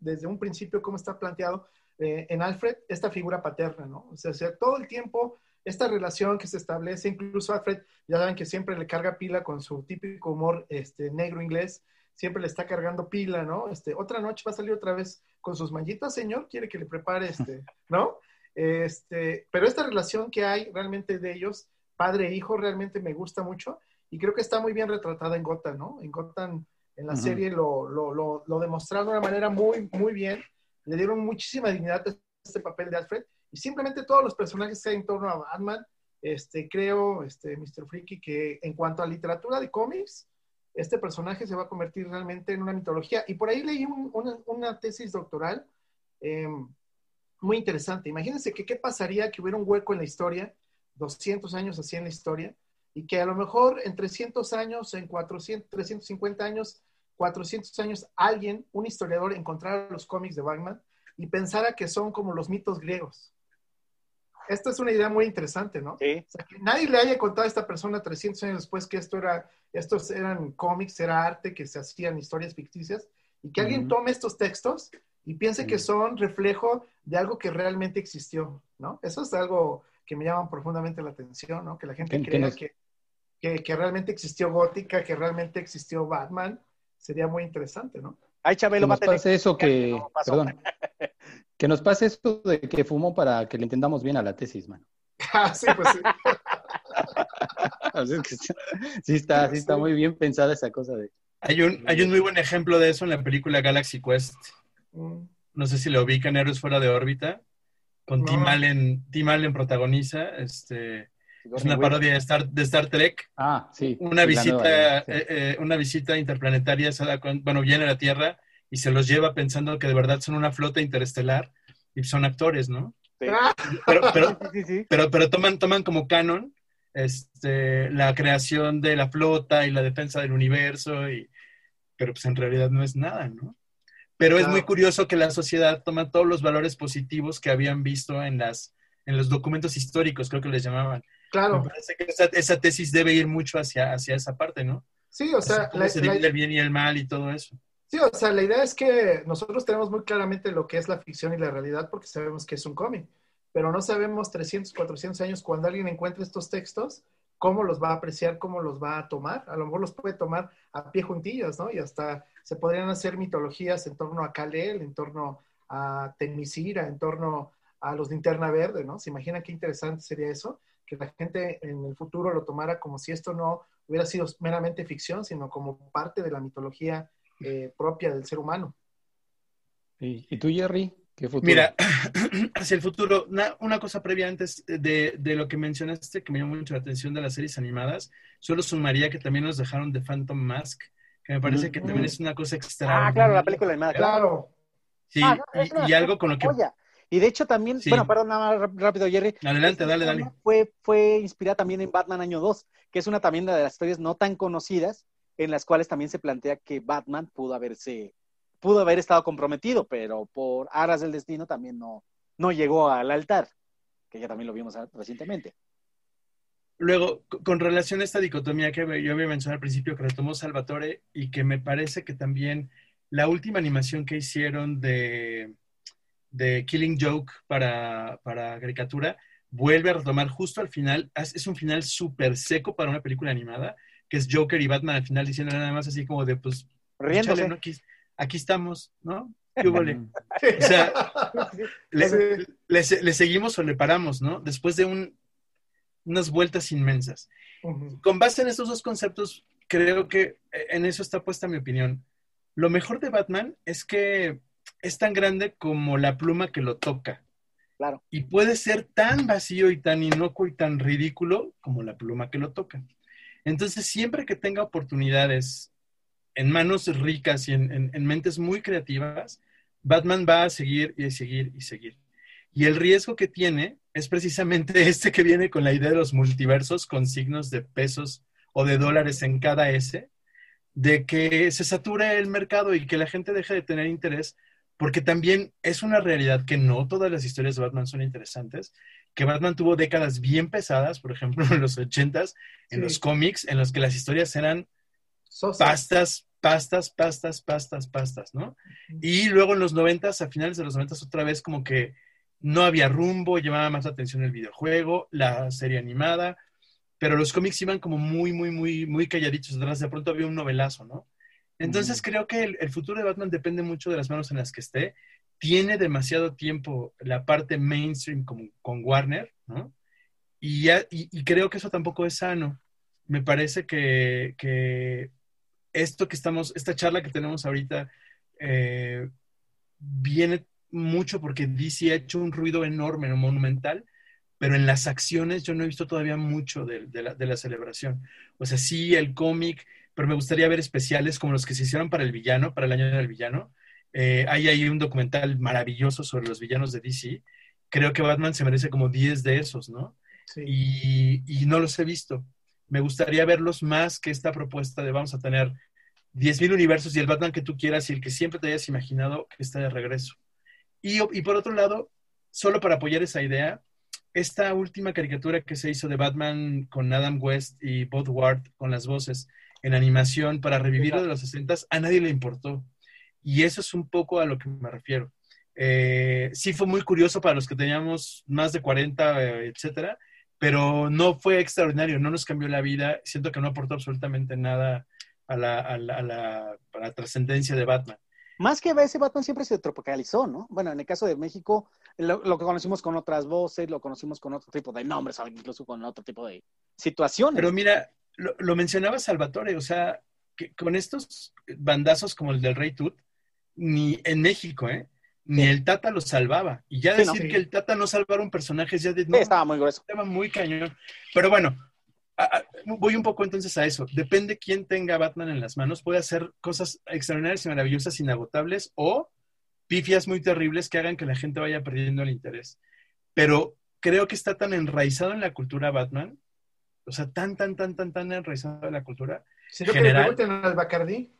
desde un principio, cómo está planteado eh, en Alfred esta figura paterna, ¿no? O sea, todo el tiempo esta relación que se establece, incluso Alfred, ya saben que siempre le carga pila con su típico humor este, negro inglés, siempre le está cargando pila, ¿no? Este, otra noche va a salir otra vez con sus manchitas, señor, quiere que le prepare este, ¿no? Este, pero esta relación que hay realmente de ellos, padre e hijo, realmente me gusta mucho y creo que está muy bien retratada en Gotham, ¿no? En Gotham, en la serie, lo, lo, lo, lo, demostraron de una manera muy, muy bien. Le dieron muchísima dignidad a este papel de Alfred y simplemente todos los personajes que hay en torno a Batman, este, creo, este, Mr. Freaky, que en cuanto a literatura de cómics, este personaje se va a convertir realmente en una mitología. Y por ahí leí una, una, tesis doctoral. Eh, muy interesante. Imagínense que qué pasaría que hubiera un hueco en la historia, 200 años así en la historia, y que a lo mejor en 300 años, en 400, 350 años, 400 años, alguien, un historiador, encontrara los cómics de Batman y pensara que son como los mitos griegos. esta es una idea muy interesante, ¿no? Sí. O sea, que nadie le haya contado a esta persona 300 años después que esto era, estos eran cómics, era arte, que se hacían historias ficticias, y que alguien tome estos textos y piense que son reflejo de algo que realmente existió, ¿no? Eso es algo que me llama profundamente la atención, ¿no? Que la gente Que- que crea nos- que, que, que realmente existió Gótica, que realmente existió Batman, sería muy interesante, ¿no? Que Chabelo a nos pase eso que, no pasó. perdón, que nos pase eso de que fumó para que le entendamos bien a la tesis, mano. Ah, sí, pues que sí, sí está, sí está muy bien pensada esa cosa de. Hay un, hay un muy buen ejemplo de eso en la película Galaxy Quest. No sé si lo ubican, Héroes Fuera de órbita. Con No. Tim Allen, Tim Allen protagoniza. Este, es una parodia de Star, de Star Trek. Ah, sí. Una sí, visita, nueva, sí. eh, eh, una visita interplanetaria, se da cuen- bueno, viene a la Tierra y se los lleva pensando que de verdad son una flota interestelar y son actores, ¿no? Sí. Pero, pero, pero toman, toman como canon este, la creación de la flota y la defensa del universo, y, pero pues en realidad no es nada, ¿no? Pero es muy curioso que la sociedad toma todos los valores positivos que habían visto en, las, en los documentos históricos, creo que les llamaban. claro. Me parece que esa, esa tesis debe ir mucho hacia, hacia esa parte, ¿no? Sí, o sea, la- se la- el bien y el mal y todo eso. Sí, o sea, la idea es que nosotros tenemos muy claramente lo que es la ficción y la realidad porque sabemos que es un cómic, pero no sabemos 300, 400 años cuando alguien encuentre estos textos, cómo los va a apreciar, cómo los va a tomar. A lo mejor los puede tomar a pie juntillas, ¿no? Y hasta se podrían hacer mitologías en torno a Kal-El, en torno a Temisira, en torno a los Linterna Verde, ¿no? ¿Se imaginan qué interesante sería eso? Que la gente en el futuro lo tomara como si esto no hubiera sido meramente ficción, sino como parte de la mitología eh, propia del ser humano. ¿Y tú, Jerry? ¿Qué futuro? Mira, hacia el futuro, una, una cosa previa antes de, de lo que mencionaste que me llamó mucho la atención de las series animadas, solo sumaría que también nos dejaron The Phantom Mask, que me parece que Mm. también es una cosa extra. Ah, claro, la película animada. Claro. Claro. Sí, Ah, no, y, algo con lo que... Joya. Y de hecho también, Sí. bueno, perdón, nada más ráp- rápido, Jerry. Adelante, dale, dale. Fue, fue inspirada también en Batman Año 2, que es una también de las historias no tan conocidas, en las cuales también se plantea que Batman pudo haberse, pudo haber estado comprometido, pero por aras del destino también no, no llegó al altar, que ya también lo vimos recientemente. Luego, con relación a esta dicotomía que yo había mencionado al principio, que retomó Salvatore, y que me parece que también la última animación que hicieron de, de Killing Joke para, para caricatura vuelve a retomar justo al final. Es un final súper seco para una película animada, que es Joker y Batman al final diciendo nada más así como de, pues, Riéndose. chale, ¿no? aquí, aquí estamos, ¿no? ¿Qué hubo le? Mm. O sea, le, seguimos o le paramos, ¿no? Después de un, unas vueltas inmensas con base en estos dos conceptos, creo que eh, en eso está puesta mi opinión. Lo mejor de Batman es que es tan grande como la pluma que lo toca. Claro. Y puede ser tan vacío y tan inocuo y tan ridículo como la pluma que lo toca. Entonces, siempre que tenga oportunidades en manos ricas y en, en- en mentes muy creativas, Batman va a seguir y seguir y seguir. Y el riesgo que tiene es precisamente este que viene con la idea de los multiversos con signos de pesos o de dólares en cada S, de que se sature el mercado y que la gente deje de tener interés, porque también es una realidad que no todas las historias de Batman son interesantes, que Batman tuvo décadas bien pesadas, por ejemplo, en los 80s, en Sí. los cómics, en los que las historias eran Sosa. pastas, pastas, pastas, pastas, pastas, ¿no? Y luego en los noventas, a finales de los noventas, otra vez como que no había rumbo, llamaba más la atención el videojuego, la serie animada, pero los cómics iban como muy, muy, muy, muy calladitos atrás. De pronto había un novelazo, ¿no? Entonces Ujú. creo que el, el futuro de Batman depende mucho de las manos en las que esté. Tiene demasiado tiempo la parte mainstream como, con Warner, ¿no? Y, ya, y, y creo que eso tampoco es sano. Me parece que, que esto que estamos, esta charla que tenemos ahorita, eh, viene mucho porque DC ha hecho un ruido enorme, monumental, pero en las acciones yo no he visto todavía mucho de, de la, de la celebración. O sea, sí, el cómic, pero me gustaría ver especiales como los que se hicieron para el villano, para el año del villano. Eh, hay ahí un documental maravilloso sobre los villanos de DC. Creo que Batman se merece como 10 de esos, ¿no? Sí. y, y no los he visto. Me gustaría verlos más que esta propuesta de vamos a tener 10.000 universos y el Batman que tú quieras y el que siempre te hayas imaginado que está de regreso. Y, por otro lado, solo para apoyar esa idea, esta última caricatura que se hizo de Batman con Adam West y Bob Ward con las voces en animación para revivir lo de los 60 a nadie le importó. Y eso es un poco a lo que me refiero. Eh, sí fue muy curioso para los que teníamos más de 40, eh, etcétera, pero no fue extraordinario, no nos cambió la vida. Siento que no aportó absolutamente nada a la, a la, a la, a la trascendencia de Batman. Más que ese Batman siempre se tropicalizó, ¿no? Bueno, en el caso de México, lo, lo, que conocimos con otras voces, lo conocimos con otro tipo de nombres, incluso con otro tipo de situaciones. Pero mira, lo, lo mencionaba Salvatore, o sea, que con estos bandazos como el del Rey Tut, ni en México, ¿eh? Ni sí. el Tata lo salvaba. Y ya decir sí, no. que el Tata no salvaron personajes ya de... No, estaba muy grueso. Estaba muy cañón. Pero bueno, a, a, voy un poco entonces a eso. Depende quién tenga Batman en las manos. Puede hacer cosas extraordinarias y maravillosas, inagotables, o pifias muy terribles que hagan que la gente vaya perdiendo el interés. Pero creo que está tan enraizado en la cultura Batman, o sea, tan, tan, tan, tan, tan enraizado en la cultura. Si no general, que le pregunten al Bacardí.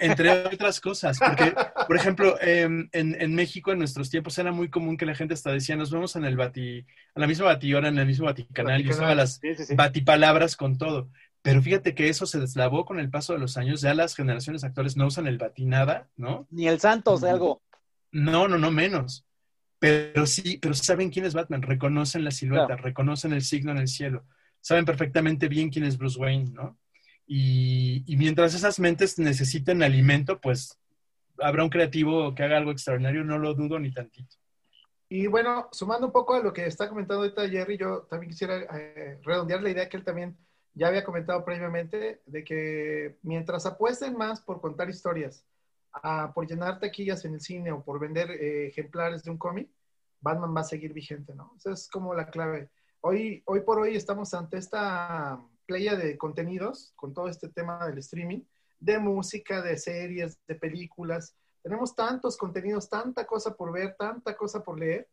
Entre otras cosas, porque, por ejemplo, eh, en, en, México en nuestros tiempos era muy común que la gente hasta decía, nos vemos en el bati, a la misma batillora, en el mismo baticanal, y usaba las sí, sí, sí. batipalabras con todo. Pero fíjate que eso se deslavó con el paso de los años, ya las generaciones actuales no usan el batinada, ¿no? Ni el Santos de algo. No, no, no menos. Pero sí, pero saben quién es Batman, reconocen la silueta, claro. reconocen el signo en el cielo, saben perfectamente bien quién es Bruce Wayne, ¿no? Y, mientras esas mentes necesiten alimento, pues habrá un creativo que haga algo extraordinario, no lo dudo ni tantito. Y bueno, sumando un poco a lo que está comentando ahorita Jerry, yo también quisiera eh, redondear la idea que él también ya había comentado previamente, de que mientras apuesten más por contar historias, a, por llenar taquillas en el cine o por vender eh, ejemplares de un cómic, Batman va a seguir vigente, ¿no? Esa es como la clave. Hoy, hoy por hoy estamos ante esta playa de contenidos con todo este tema del streaming, de música, de series, de películas. Tenemos tantos contenidos, tanta cosa por ver, tanta cosa por leer,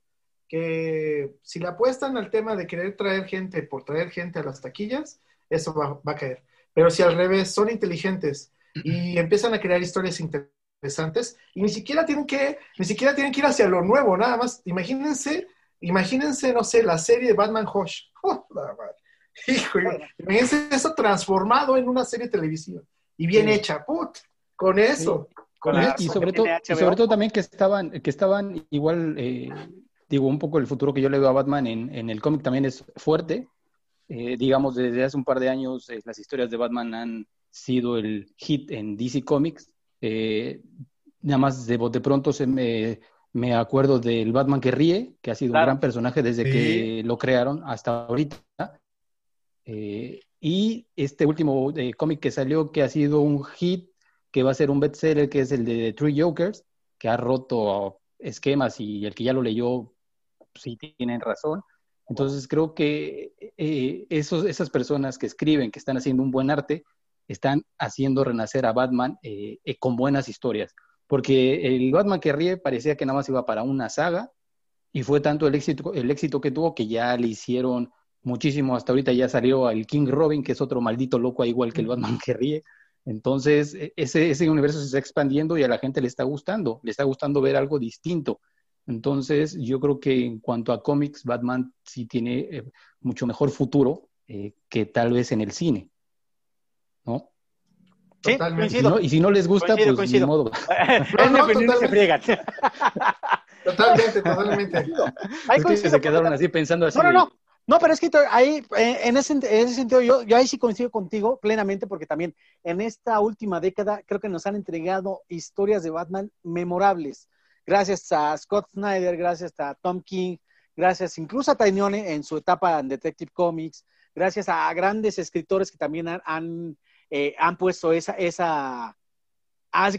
que si le apuestan al tema de querer traer gente por traer gente a las taquillas, eso va, va a caer. Pero si al revés son inteligentes y empiezan a crear historias interesantes y ni siquiera tienen que, ni siquiera tienen que ir hacia lo nuevo, nada más. Imagínense, imagínense, no sé, la serie de Batman Hush. Oh, la madre. Hijo, imagínense eso transformado en una serie televisiva y bien sí. hecha, put, con eso. Sí. Con y, eso. y, sobre todo, y sobre todo también que estaban, que estaban igual, eh, digo, un poco el futuro que yo le veo a Batman en, en el cómic también es fuerte. Eh, digamos, desde hace un par de años eh, las historias de Batman han sido el hit en DC Comics. Eh, nada más de, de pronto se me, me, acuerdo del Batman que ríe, que ha sido claro. un gran personaje desde sí. que lo crearon hasta ahorita. Eh, y este último eh, cómic que salió, que ha sido un hit, que va a ser un bestseller, que es el de Three Jokers, que ha roto esquemas y el que ya lo leyó, sí tienen razón. Entonces creo que eh, esos, esas personas que escriben, que están haciendo un buen arte, están haciendo renacer a Batman con buenas historias. Porque el Batman que ríe parecía que nada más iba para una saga y fue tanto el éxito, el éxito que tuvo que ya le hicieron muchísimo. Hasta ahorita ya salió el King Robin, que es otro maldito loco, igual que el Batman que ríe. Entonces, e, ese, ese universo se está expandiendo y a la gente le está gustando, le está gustando ver algo distinto. Entonces, yo creo que en cuanto a cómics, Batman sí tiene eh, mucho mejor futuro eh, que tal vez en el cine. ¿No? Sí, y, si no, y si no les gusta, coincido, pues coincido. ni modo. no, no, totalmente. totalmente, totalmente. Ahí es que se quedaron así pensando así. No, no, no. No, pero es que ahí, eh, en ese, en ese sentido, yo, yo ahí sí coincido contigo plenamente, porque también en esta última década creo que nos han entregado historias de Batman memorables. Gracias a Scott Snyder, gracias a Tom King, gracias incluso a Tainione en su etapa en Detective Comics, gracias a grandes escritores que también han, han, eh, han puesto esa, esa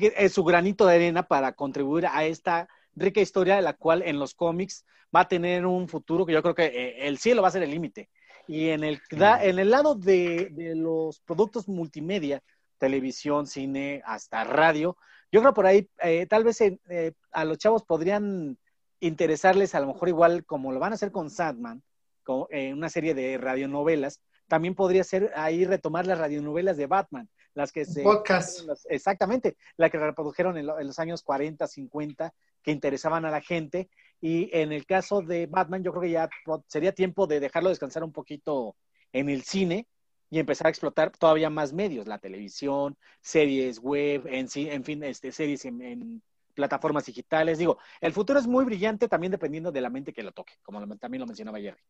eh, su granito de arena para contribuir a esta rica historia de la cual en los cómics va a tener un futuro que yo creo que eh, el cielo va a ser el límite. Y en el, en el lado de, de los productos multimedia, televisión, cine, hasta radio, yo creo por ahí, eh, tal vez eh, a los chavos podrían interesarles a lo mejor igual como lo van a hacer con Sandman, con, eh, una serie de radionovelas, también podría ser ahí retomar las radionovelas de Batman, las que se... Podcast. Exactamente, las que reprodujeron en, lo, en, los años 40, 50, que interesaban a la gente Y en el caso de Batman, yo creo que ya sería tiempo de dejarlo descansar un poquito en el cine y empezar a explotar todavía más medios, la televisión, series web, en, en fin, este, series en, en plataformas digitales. Digo, el futuro es muy brillante también dependiendo de la mente que lo toque, como también lo mencionaba Jerry.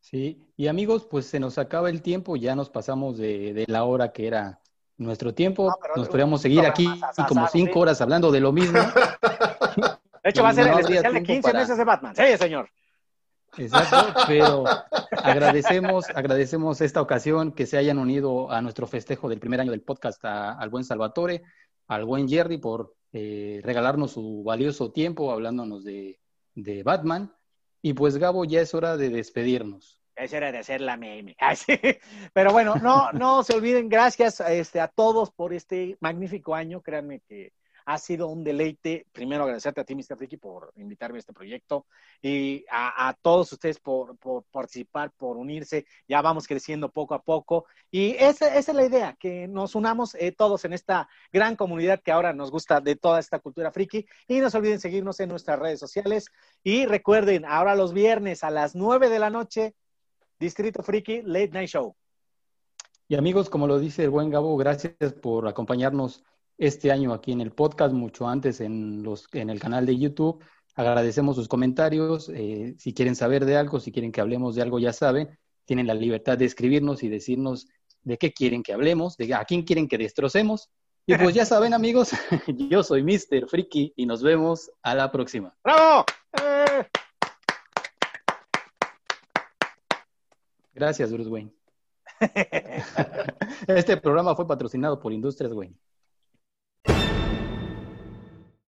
Sí, y amigos, pues se nos acaba el tiempo, ya nos pasamos de, de la hora que era nuestro tiempo. nos podríamos seguir aquí como cinco horas hablando de lo mismo. De hecho, va a ser el especial de 15 meses de Batman. Sí, señor. Exacto, pero agradecemos, agradecemos esta ocasión que se hayan unido a nuestro festejo del primer año del podcast al buen Salvatore, al buen Jerry por eh, regalarnos su valioso tiempo hablándonos de, de, Batman. Y pues Gabo, ya es hora de despedirnos. Es hora de hacer la meme. Pero bueno, no, no se olviden, gracias este, a todos por este magnífico año. Créanme que ha sido un deleite. Primero agradecerte a ti, Mr. Ricky, por invitarme a este proyecto y a, todos ustedes por, participar, por unirse. Ya vamos creciendo poco a poco. Y esa, es la idea, que nos unamos eh, todos en esta gran comunidad que ahora nos gusta de toda esta cultura friki. Y no se olviden seguirnos en nuestras redes sociales. Y recuerden, ahora los viernes a las 9 de la noche, Distrito Friki Late Night Show. Y amigos, como lo dice el buen Gabo, gracias por acompañarnos este año aquí en el podcast, mucho antes en, los, en el canal de YouTube. Agradecemos sus comentarios. Eh, si quieren saber de algo, si quieren que hablemos de algo, ya saben, tienen la libertad de escribirnos y decirnos de qué quieren que hablemos, de a quién quieren que destrocemos. Y pues ya saben, amigos, yo soy Mr. Friki y nos vemos a la próxima. ¡Bravo! Gracias, Bruce Wayne. Este programa fue patrocinado por Industrias Wayne.